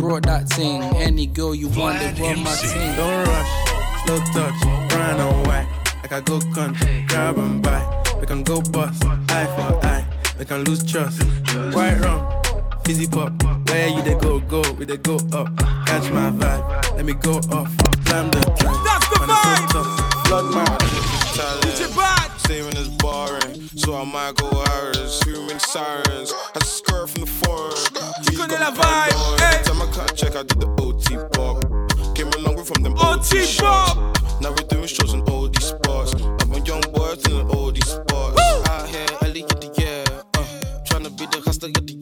brought that thing. Any girl you want, they run my team. Don't rush, slow touch, brown and white. Like I go country, grab and buy. We can go bust, eye for eye. We can lose trust. White rum, fizzy pop. Where you they go, go, we they go up. Catch my vibe, let me go off. Blam the track. That's the vibe. So tough. Blood man. DJ Bad. Saving is boring, so I might go. Too many sirens. I skirt from the forest. Tu connais la vibe, hey. Time I cut check, I did the OT pop. Came along with from them OT shots. Now we're doing shows in all these spots. I'm a young boy in all these spots. Out here, early get the year. Uh, trying to be the hustler, get the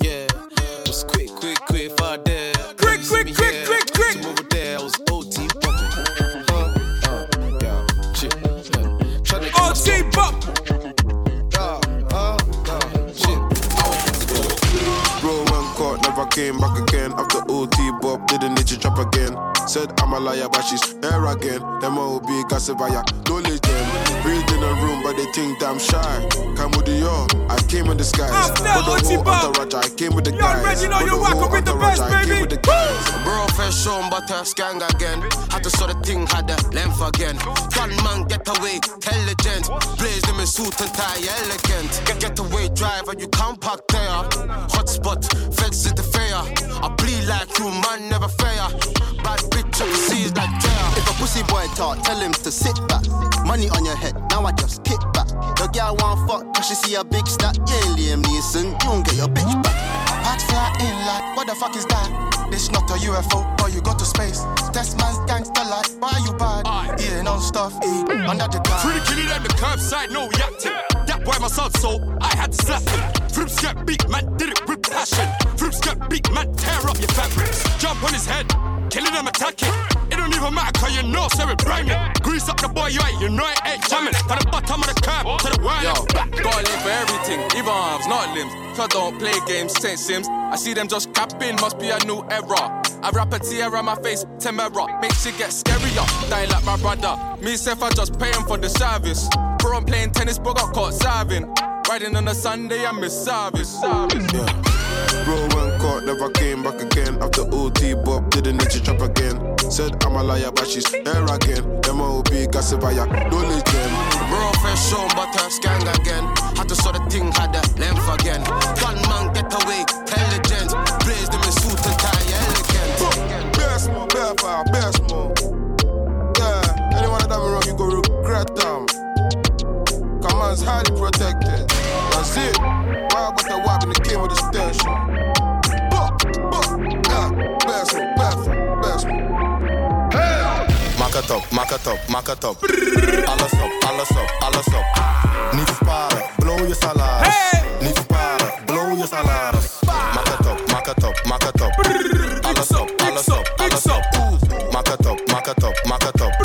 came back again. After OT Bob, didn't need to drop again. Said I'm a liar, but she's here again. Them all be gossip, I don't let them. Read in a room, but they think that I'm shy. Come with the yo, I came in disguise. After For the OT whole Bob. entourage, I came with the You guys. already know For you the rock whole with the entourage, best, I came baby. with the guys. Bro, fresh on, but I gang again. Had to sort of thing, had the length again. Gunman get away, intelligent. Blaze them in suit and tie, elegant. Get, get away, driver, you can't park there. Hotspot, feds in the fair. I bleed like you, man, never fair. Bad bitch, I see like Drea. If a pussy boy talk, tell him to sit back. Money on your head, now I just kick back. The girl want fuck, cause she see a big stack. Yeah, Liam Neeson, you don't get your bitch back. Hot fly in like, what the fuck is that? This not a UFO, or you go to space. Test man's gangster like, why you bad? Yeah, no stuff, eh, under the. Free kill it at the curbside, no reacting. That boy my son, so I had to slap him. Frips get beat, man, did it with passion. Frips get beat, man, tear up your fabrics. Jump on his head, killing them, attacking. It don't even matter, cause you know, so it brain Grease up the boy, you ain't, you know it ain't jamming. From the bottom of the curb to the world. Yo, got a link for everything, even arms, not limbs. Cause I don't play games, Saint Sims. I see them just capping, must be a new era. I wrap a tear on my face, Temera. Makes it get scarier, dying like my brother. Me, self, I just pay him for the service. Bro, I'm playing tennis, but got caught serving. Riding on a Sunday, I miss service. service. Bro went caught, never came back again. After OT Bob, didn't need to drop again. Said I'm a liar, but she's here again. Them all be gossip, I don't let them. Bro, fresh on, but I gang again. Had to sort the thing, had the length again. Gunman get away, intelligent. Blaze them in suit and tie, elegant. Best more, best best. Yeah, anyone that done wrong, you go regret them. Come on, it's highly protected. That's it. Why about the wap in the king with the station? Het op, maak het op, maak het op. Alles op, alles op, alles op. Niet sparen, blow je salaris. Niet sparen, blow je salaris. Maak het op, maak het op, maak het op. Alles op, alles op, alles op. Maak het op, maak het op, maak het op.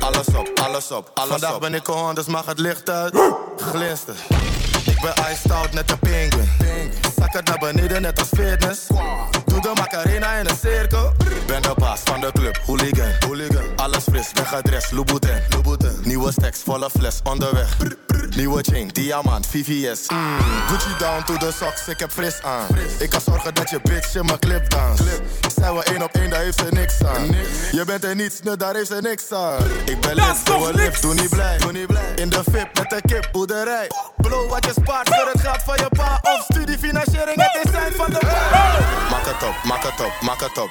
Alles op, alles op, alles op. Vandaag ben ik on, dus mag het licht uit. Glinster. Ik ben iced out net een penguin. Zak het naar beneden net als fitness. Doe de Macarena in een cirkel. Ben de baas van de club, hooligan. hooligan. Alles fris, ben gedrest, Louboutin. Louboutin. Nieuwe stacks, volle fles, onderweg. Nieuwe chain, diamant, VVS. Mm. Gucci down to the socks, ik heb fris aan. Ik kan zorgen dat je bitch in mijn clip dans. Zijn we één op één, daar heeft ze niks aan. Je bent er niets, nu daar heeft ze niks aan. Ik ben lid, doe lip, doe niet blij. In de VIP met een kip, boerderij. Blow wat je spaart voor het geld van je pa of studiefinanciering. maak het op, maak het op.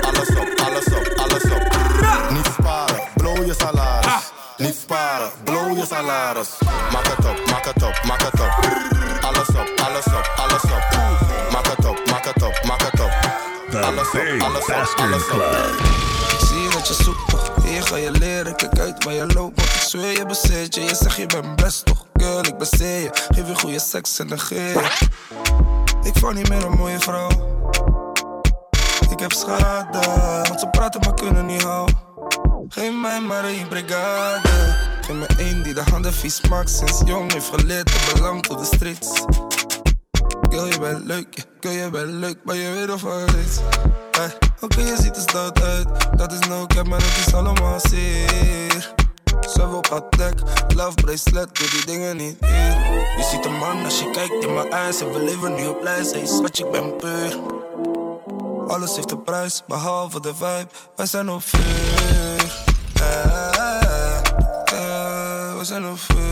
Alles op, alles op, alles op. Niet sparen, blow je salaris. Niet sparen, blow je salaris. Maak het op, maak het op, maak het op. Alles op, alles op, alles op. Maak het op, maak het op, maak het op. Alles op, alles op, alles op. Ik zie dat je zoekt toch, hier ga je leren. Kijk uit waar je loopt, want ik zweer je bezit je. Je zegt je bent best toch, girl, ik je. Geef je goede seks en negeer je. Ik val niet meer een mooie vrouw. Ik heb schade, want ze praten maar kunnen niet houden. Geef mij maar een brigade. Geef me één die de handen vies maakt sinds jong heeft geleerd te belang tot de streets. Girl, je bent leuk, girl, je bent leuk, maar je weet of iets. Hey, Oké, je ziet er stout uit, dat is no cap, maar dat is allemaal zeer. Zelf op het dek, love bracelet, doe die dingen niet hier. Je ziet een man als je kijkt in mijn eyes en we leven nu op lijst. Hey, schat, ik ben puur. Alles heeft een prijs, behalve de vibe, wij zijn op vuur. Eh, eh, eh, we zijn op vuur.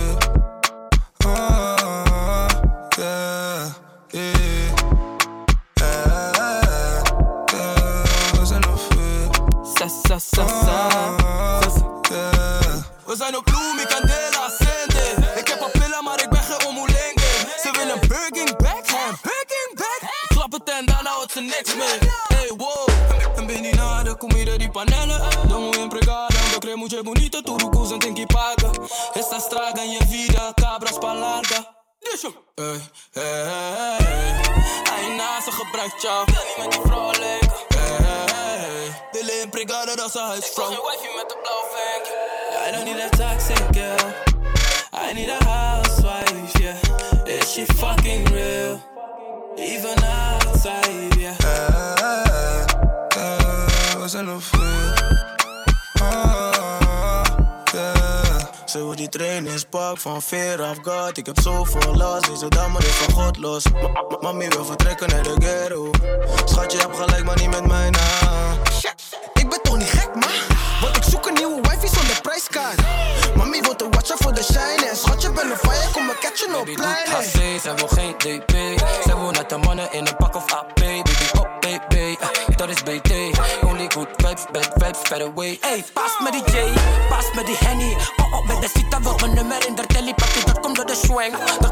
Van Fear of God. Ik heb zoveel last, deze dame is van God los. Ma- Mami wil vertrekken naar de ghetto. Schatje, je hebt gelijk, maar niet met mij na. Ik ben toch niet gek, man? Want ik zoek een nieuwe wifey zonder prijskaart. Mami wil te watchen voor de shine. En schatje, ben een fire, kom me catchen op Baby plein. HC, zij wil geen DP. Zij wil net de mannen in een pak of AP. Baby, op baby, eh, dat is BT. Only good vibes, bad vibes, far away. Ey, pas met die J, pas met die Henny. Oh, oh, met de cita wil mijn nummer in de swing,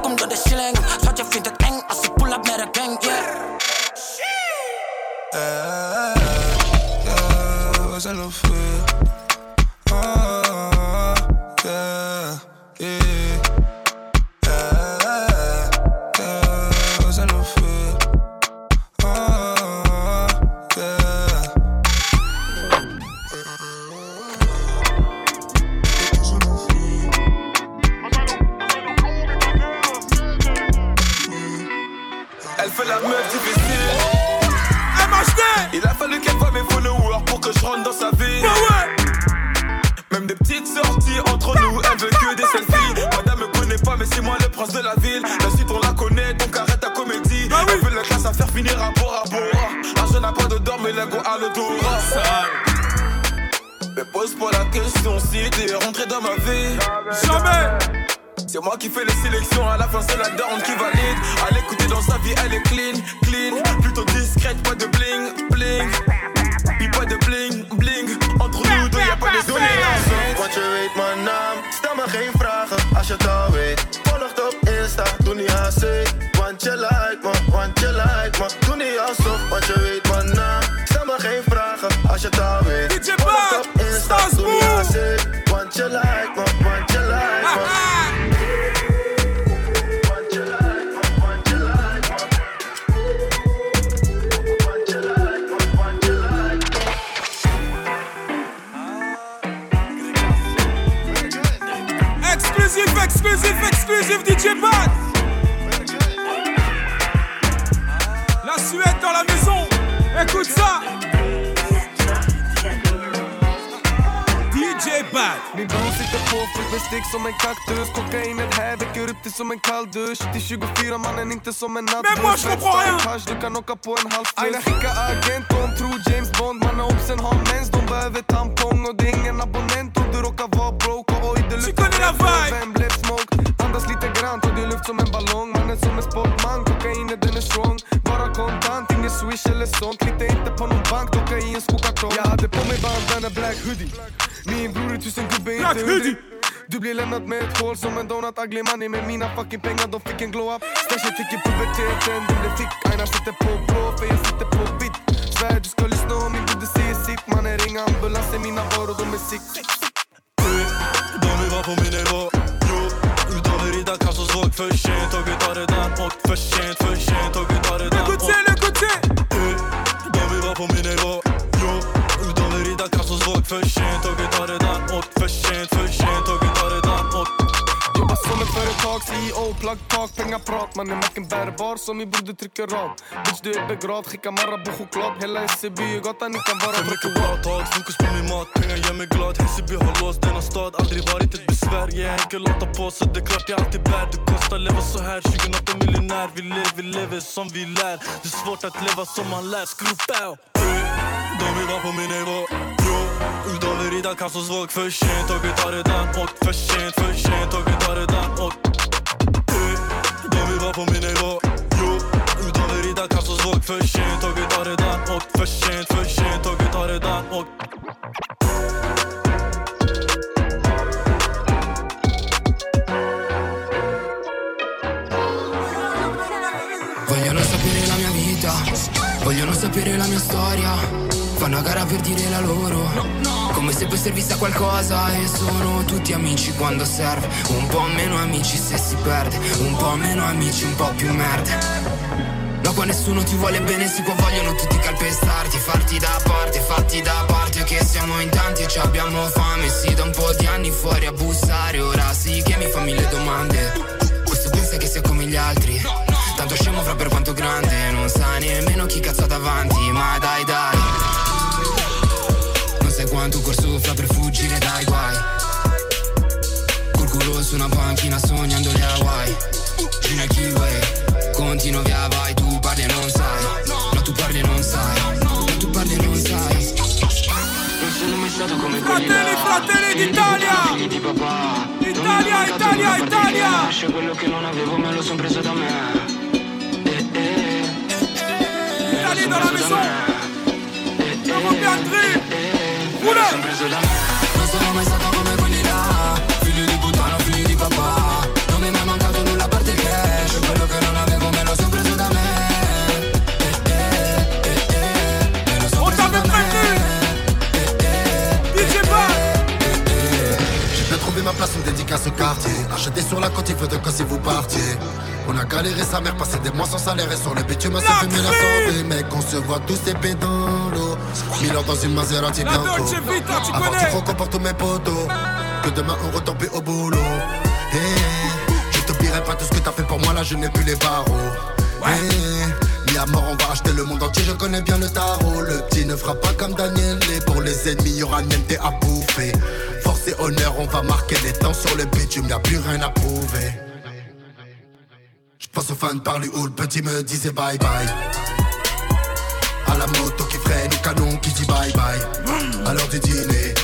qui fais les sélections, à la fin c'est som en nattbuss Men moi, je comprends rien. Hasch, du kan åka på en halv Aina skicka agent, de tror James Bond. Mannen obsen har mens, de behöver tampong. Och det är ingen abonnent och du råkar vara broke. Och oj, det luktar vem blev smoke? Andas lite och det är luft som en ballong. Mannen som en sportman, kokainet den är strong. Bara kontant, ingen swish eller sånt. Bank, oké, een skoekato. Ja, had de pom mee band en een black hoodie. Mijn broer tussen gubbe in Black hoodie. Dubbel lämnat med ett hål som en donut. Ugly money med mina fucking pengar. De fick en glow up. Stashet fick i puberteten, den blev thick. Aina sitter på blå för jag sitter på vitt. Svär du ska lyssna om min broder säger sitt Mannen ring ambulansen, mina varor de är sick. De vill vara på min nivå, jo De vill rida Kassos våg för sent och vi tar redan och för sent, för sent och vi tar redan och De vill vara på min nivå, jo Rida Kassos för sent. Vi tar redan och för sent, för sent. Vi tar redan och Jobbar som ett företag, CEO, plug talk, pengar prat Mannen macken bärbar som min broder trycker av Bitch du är begravd, skicka Marabou choklad. Hela är gatan, ni kan vara För mycket wow-tag, fokus på min mat Pengar gör mig glad, Hässelby har låst denna stad Aldrig varit ett besvär, jag är enkel att ta på Så det är klart jag alltid bär. Det kostar leva så här, 28 miljonär. Vi lever, vi lever som vi lär. Det är svårt att leva som man lär, skruv bow Dobiva po minevo Jo, gjdo verida ka su zvok Fëshin të gëtare dan oh, ok Fëshin, fëshin të gëtare dan ok E, dobiva po minevo Jo, gjdo verida ka su zvok Fëshin të gëtare dan oh, ok Fëshin, fëshin të gëtare dan ok Vogliono sapere la mia vita, vogliono sapere la mia storia. Fanno a gara per dire la loro. Come se poi servisse a qualcosa e sono tutti amici quando serve. Un po' meno amici se si perde, un po' meno amici, un po' più merda. No, qua nessuno ti vuole bene, si può vogliono tutti calpestarti, farti da parte, fatti da parte, che siamo in tanti e ci abbiamo fame, sì, da un po' di anni fuori a bussare, ora sì che mi fa mille domande. Questo pensa che sia come gli altri, figli di papà. Italia, Italia, Italia. Nasce quello che non avevo me lo son preso da me. Eh, eh, eh. eh. Italia dans la maison Nous eh, eh, eh, eh, eh, eh, eh, eh, quartier. Acheté sur la côte, il faut de quand si vous partiez. On a galéré sa mère, passé des mois sans salaire et sur le bitume, c'est fumé la santé. Mec, on se voit tous épais dans l'eau. Mille dans une Maserati tu Avant tu crois pour tous mes potos. Que demain on retombe au boulot. Hey, je t'oublierai pas tout ce que t'as fait pour moi, là je n'ai plus les barreaux. Hey, mis à mort, on va acheter le monde entier, je connais bien le tarot. Le petit ne fera pas comme Daniel. Et pour les ennemis, y aura niente à bouffer. Et honneur, on va marquer les temps sur le bitume, y a plus rien à prouver. Je aux fans par lui où le petit me disait bye bye. À la moto qui freine, au canon qui dit bye bye. À l'heure du dîner,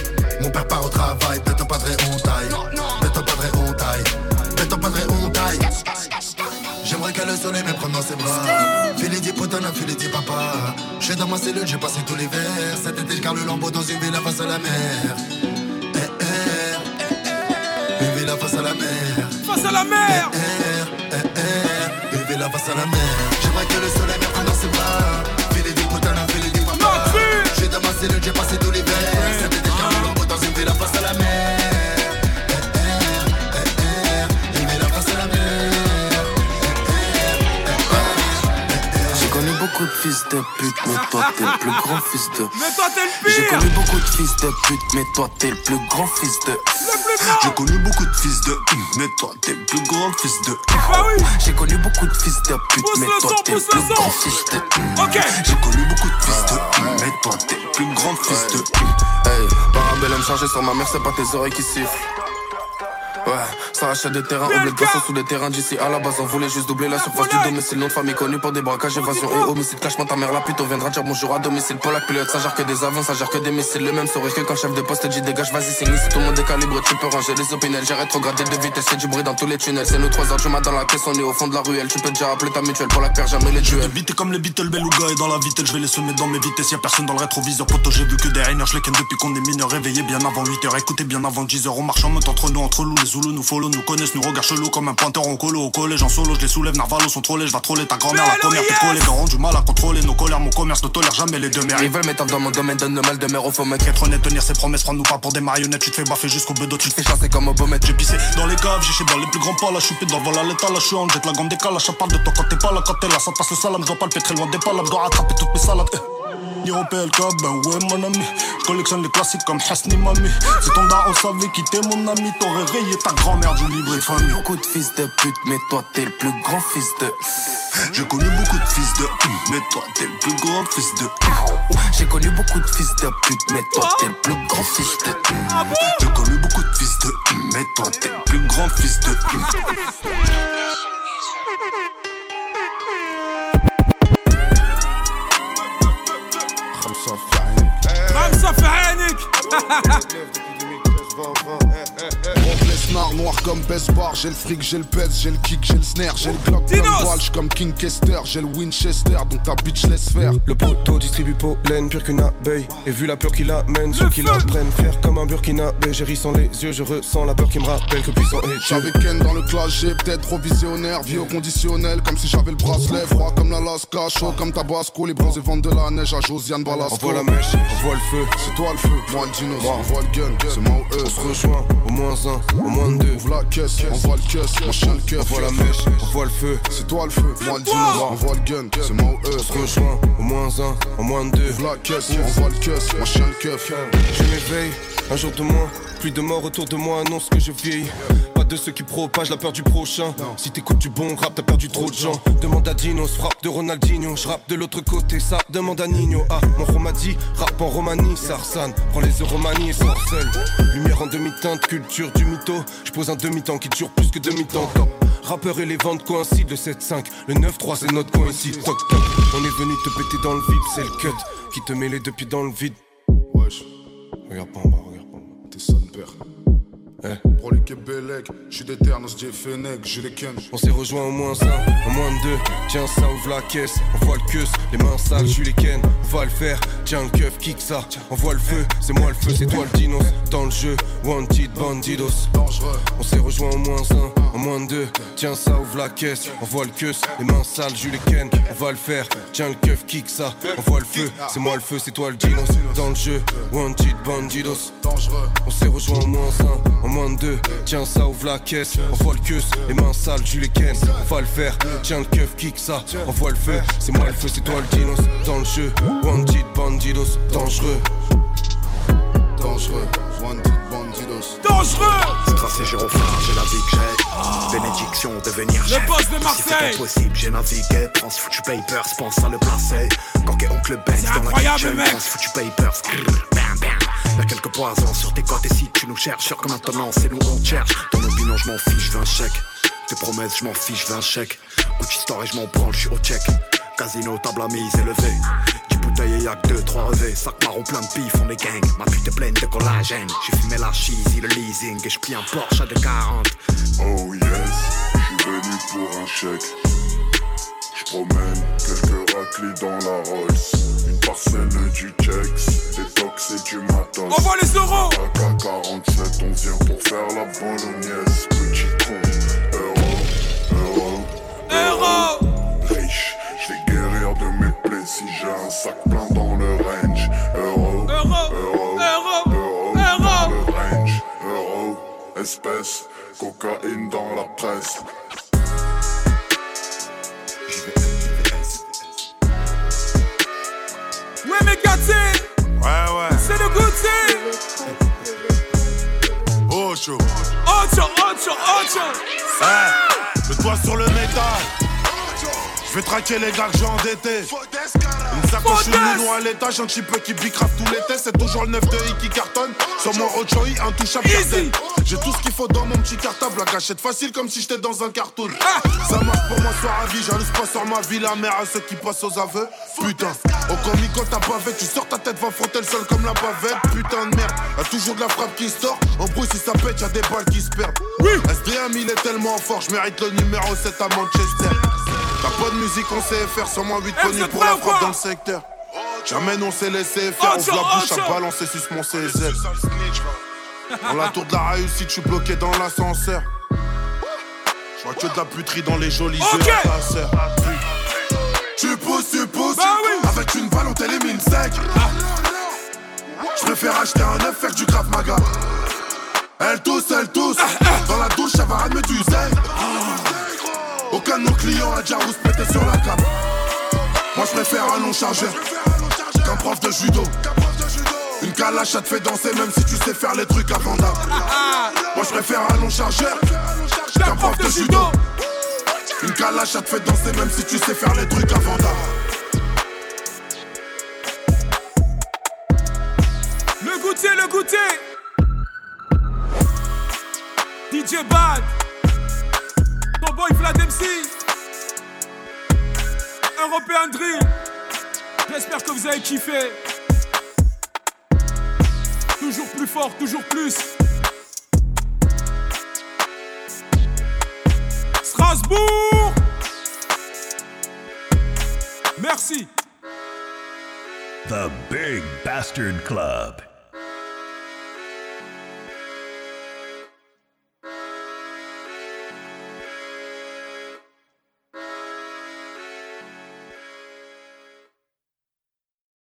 mon père part au travail, peut-on pas de on taille. Peut-on pas de on taille. Peut-on pas de on taille. J'aimerais que le soleil me prenne dans ses bras. Filet dit filet dit papa. Je suis dans ma cellule, j'ai passé tous les verres. Cet été, garde le lambeau dans une villa face à la mer. Face à la mer! Eh, eh. Une villa face à la mer. J'aimerais que le soleil me prenne dans ses bras. Dit papa. Je suis dans ma cellule, j'ai passé tous les verres. Fils de pute, mais toi t'es le plus grand fils de. Mais toi t'es le J'ai pire! connu beaucoup de fils de pute, mais toi t'es le plus grand fils de. J'ai connu beaucoup de fils de. Mais toi t'es le plus grand fils de. J'ai connu beaucoup de fils de pute, Pousse mais toi t'es le plus grand fils de. Ok. J'ai connu beaucoup de fils de. Mais toi t'es le plus grand fils de. Hey, parabellum chargé sur ma mère, c'est pas tes oreilles qui sifflent. Ouais, ça rachète des terrains, de poisson sous des terrains d'ici à la base. On voulait juste doubler la surface du domicile. Nom de famille connu pour des braquages, évasion et homicide. Clashement ta mère la pute, on viendra dire bonjour à domicile. Polak pilote, ça gère que des avions, ça gère que des missiles. Le même sourire que quand chef de poste dit dégage, vas-y, signe Si tout le monde est calibré, tu peux ranger les opinels. J'ai rétrogradé de vitesse, c'est du bruit dans tous les tunnels. C'est nous 3 heures du matin dans la caisse, on est au fond de la ruelle. Tu peux déjà appeler ta mutuelle pour la perdre jamais les duels. Vite comme les Beatles, Beluga et dans la vitesse, je vais les semer dans mes vitesses. Y'a personne dans le rétroviseur, poto, j'ai vu que des rainers, je les depuis qu'on est mineurs, réveillés bien avant 8h, écoutez bien avant 10h. On marche en mode entre nous, entre loups, les Zoulous nous follow, nous connaissent, nous regardent chelou comme un pointeur en colo. Au collège, en solo, je les soulève, Narvalo sont trollés, je vais troller ta grand-mère, la première, t'es collé, ont du mal à contrôler nos colères, mon commerce ne tolère jamais les deux mères. Ils veulent mettre dans mon domaine, donne le mal de mer au faux mec. Être honnête, tenir ses promesses, prends-nous pas pour des marionnettes, tu te fais baffer jusqu'au bedo, tu te fais chasser comme au beau J'ai pissé dans les caves, j'ai dans les plus grands pas, la choupé dans voilà l'état, la chouan, jette la gomme des je parle de toi quand t'es pas là, quand t'es là, ça passe le salam, je dois pas le très loin des palabres, je dois rattraper toutes mes salades. Niro PLK, ben ouais mon ami. Collectionne les classiques comme Hasni Mami. Si ton daron savait quitter mon ami. T'aurais rayé ta grand-mère du livre de famille. Beaucoup de fils de pute mais toi t'es le plus grand fils de J'ai connu beaucoup de fils de mais toi t'es le plus grand fils de J'ai connu beaucoup de fils de pute mais toi t'es le plus grand fils de J'ai connu beaucoup de fils de mais toi t'es le plus grand fils de Vão, vão, é. Noir, noir comme best bar. J'ai le fric, j'ai le pèse, j'ai le kick, j'ai le snare, j'ai le glock comme Walsh comme King Kester. J'ai le Winchester, donc ta bitch laisse faire. Le poteau distribue pollen, pire qu'une abeille. Et vu la peur qu'il amène, ceux qui la prennent, faire comme un burkina. J'ai ri sans les yeux, je ressens la peur qui me rappelle que puissant est J'avais Ken dans le clash, j'ai peut-être provisionnaire. Vie au conditionnel, comme si j'avais le bracelet. Froid comme l'Alaska, chaud comme Tabasco. Les bronzes vendent de la neige à Josiane Balasco. On voit la mèche, on voit le feu. C'est toi le feu, moi le dino. On voit le gun, c'est moi ou eux. On se rejoint, au moins un, au moins deux. Ouvre la caisse, on voit le caisse, chien le. On voit la mèche, on voit le feu. C'est toi le feu, moi le dino. On voit le gun, c'est moi ou eux. On se rejoint, au moins un, au moins deux. Ouvre la caisse, on voit le caisse, mon chien le keuf. Je m'éveille, un jour de moins. Plus de morts autour de moi annonce que je vieillis. De ceux qui propagent la peur du prochain. Si t'écoutes du bon rap, t'as perdu trop de gens. Demande à Dinos, frappe de Ronaldinho. Je rappe de l'autre côté, ça demande à Nino. Ah, mon Roma dit, rap en Romanie, Sarsan. Prends les Euromanies et sors seul. Lumière en demi-teinte, culture du mytho. Je pose un demi-temps qui dure plus que demi-temps. Rappeur et les ventes coïncident, le 7-5. Le 9-3, c'est notre coïncide. Toc toc. On est venu te péter dans le vide, c'est le cut qui te met les deux pieds dans le vide. Wesh. Regarde pas en bas, regarde pas en bas. T'es son père. Eh. Pour les Québélec, j'suis d'éternos, j'ai Fennec, j'ai les Ken. On s'est rejoint au moins un, au moins deux. Tiens ça, ouvre la caisse. On voit le queue, les mains sales, j'suis les Ken. On va le faire, tiens le keuf, kick ça. On voit le feu, c'est moi le feu, c'est toi le dinos. Dans le jeu, wanted bandidos. Dangereux. On s'est rejoint au moins un, au moins deux. Tiens ça, ouvre la caisse. On voit le queue, les mains sales, j'suis les Ken. On va le faire, tiens le keuf, kick ça. On voit le feu, c'est moi le feu, c'est toi le dinos. Dans le jeu, wanted bandidos. Dangereux. On s'est rejoint au moins un, moins deux. Tiens ça, ouvre la caisse, on voit le queue, les mains sales, Jules Ken, on va le faire, tiens le keuf, kick ça, on voit le feu, c'est moi le feu, c'est toi le dinos, dans le jeu, wanted bandidos, dangereux. Dangereux, wanted bandidos. Dangereux C'est tracé gyrophare, j'ai la vie que j'ai. Bénédiction, devenir Le boss de Marseille Si c'est impossible, j'ai navigué. Pense foutu papers, pense à le placer. Coquet oncle Benz dans la incroyable, kitchen. mec. Pense foutu papers. Bam, bam. Y'a quelques poisons sur tes côtes et si tu nous cherches, sûr que maintenant c'est nous on cherche. Dans nos je m'en fiche, je un chèque. Tes promesses, je m'en fiche, je un chèque. Gucci Store et je m'en branle, je suis au check. Casino, table à mise élevée. Du bouteille et y'a que deux, trois revêts. Sac marron plein de pif, on est gang. Ma pute est pleine de collagène. J'ai fumé la cheesy, le leasing. Et j'plie un Porsche à 240. Oh yes, je suis venu pour un chèque. Je promène quelques raclis dans la Rolls. Parcelle du Chex, des tox et du matos. Envoie les euros AK-47, on vient pour faire la bolognaise. Petit tronc, euro, euro, Euro Riche, je vais guérir de mes plaies si j'ai un sac plein dans le range. Euro, Euro euro, Euro euro, Euro dans le range. Euro, espèce, cocaïne dans la presse. Ouais mais gâté Ouais, ouais. C'est le goûter Ocho. Ocho, ocho, ocho Ouais. Le doigt sur le métal. Je vais traquer les gars que j'ai endettés. Une sacoche, une à l'étage, un petit peu qui bicrave tout l'été. C'est toujours le 9 de I qui cartonne. Sur mon Ochoy, intouchable cartel. J'ai tout ce qu'il faut dans mon petit cartable. La gâchette facile comme si j'étais dans un cartoon. Ah. Ça marche pour moi, soir à vie. Jalouse pas sur ma vie, la mère à ceux qui passent aux aveux. Putain, au comico t'as pas. Tu sors ta tête, va frotter le sol comme la bavette. Putain de merde, y'a toujours de la frappe qui sort. En bruit, si ça pète, y'a des balles qui se perdent. Oui, SDM, il est tellement fort. Je mérite le numéro 7 à Manchester. T'as pas de musique en CFR, sur moi 8 connus pour la frappe dans le secteur. Jamais on s'est laissé faire, ouvre la bouche à balancer sur mon CZ. Dans la tour de la réussite, je suis bloqué dans l'ascenseur. Je vois que de la puterie dans les jolis yeux de ta sœur. Tu pousses, tu pousses, bah avec une balle on t'élimine sec. Je préfère acheter un œuf, faire du grave maga. Elle tousse, elle tousse, dans la douche, ça va ramener du zèle. Aucun de nos clients a déjà pété sur la cape. Moi je préfère un long chargeur qu'un prof de judo. Une calache ça te fait danser même si tu sais faire les trucs avant Moi je préfère un long chargeur qu'un prof de judo. Une calache ça te fait danser même si tu sais faire les trucs avant Le goûter, le goûter. DJ Bad. Ton boy Vlad MC. Européen Drill. J'espère que vous avez kiffé. Toujours plus fort, toujours plus. Strasbourg. Merci. The Big Bastard Club.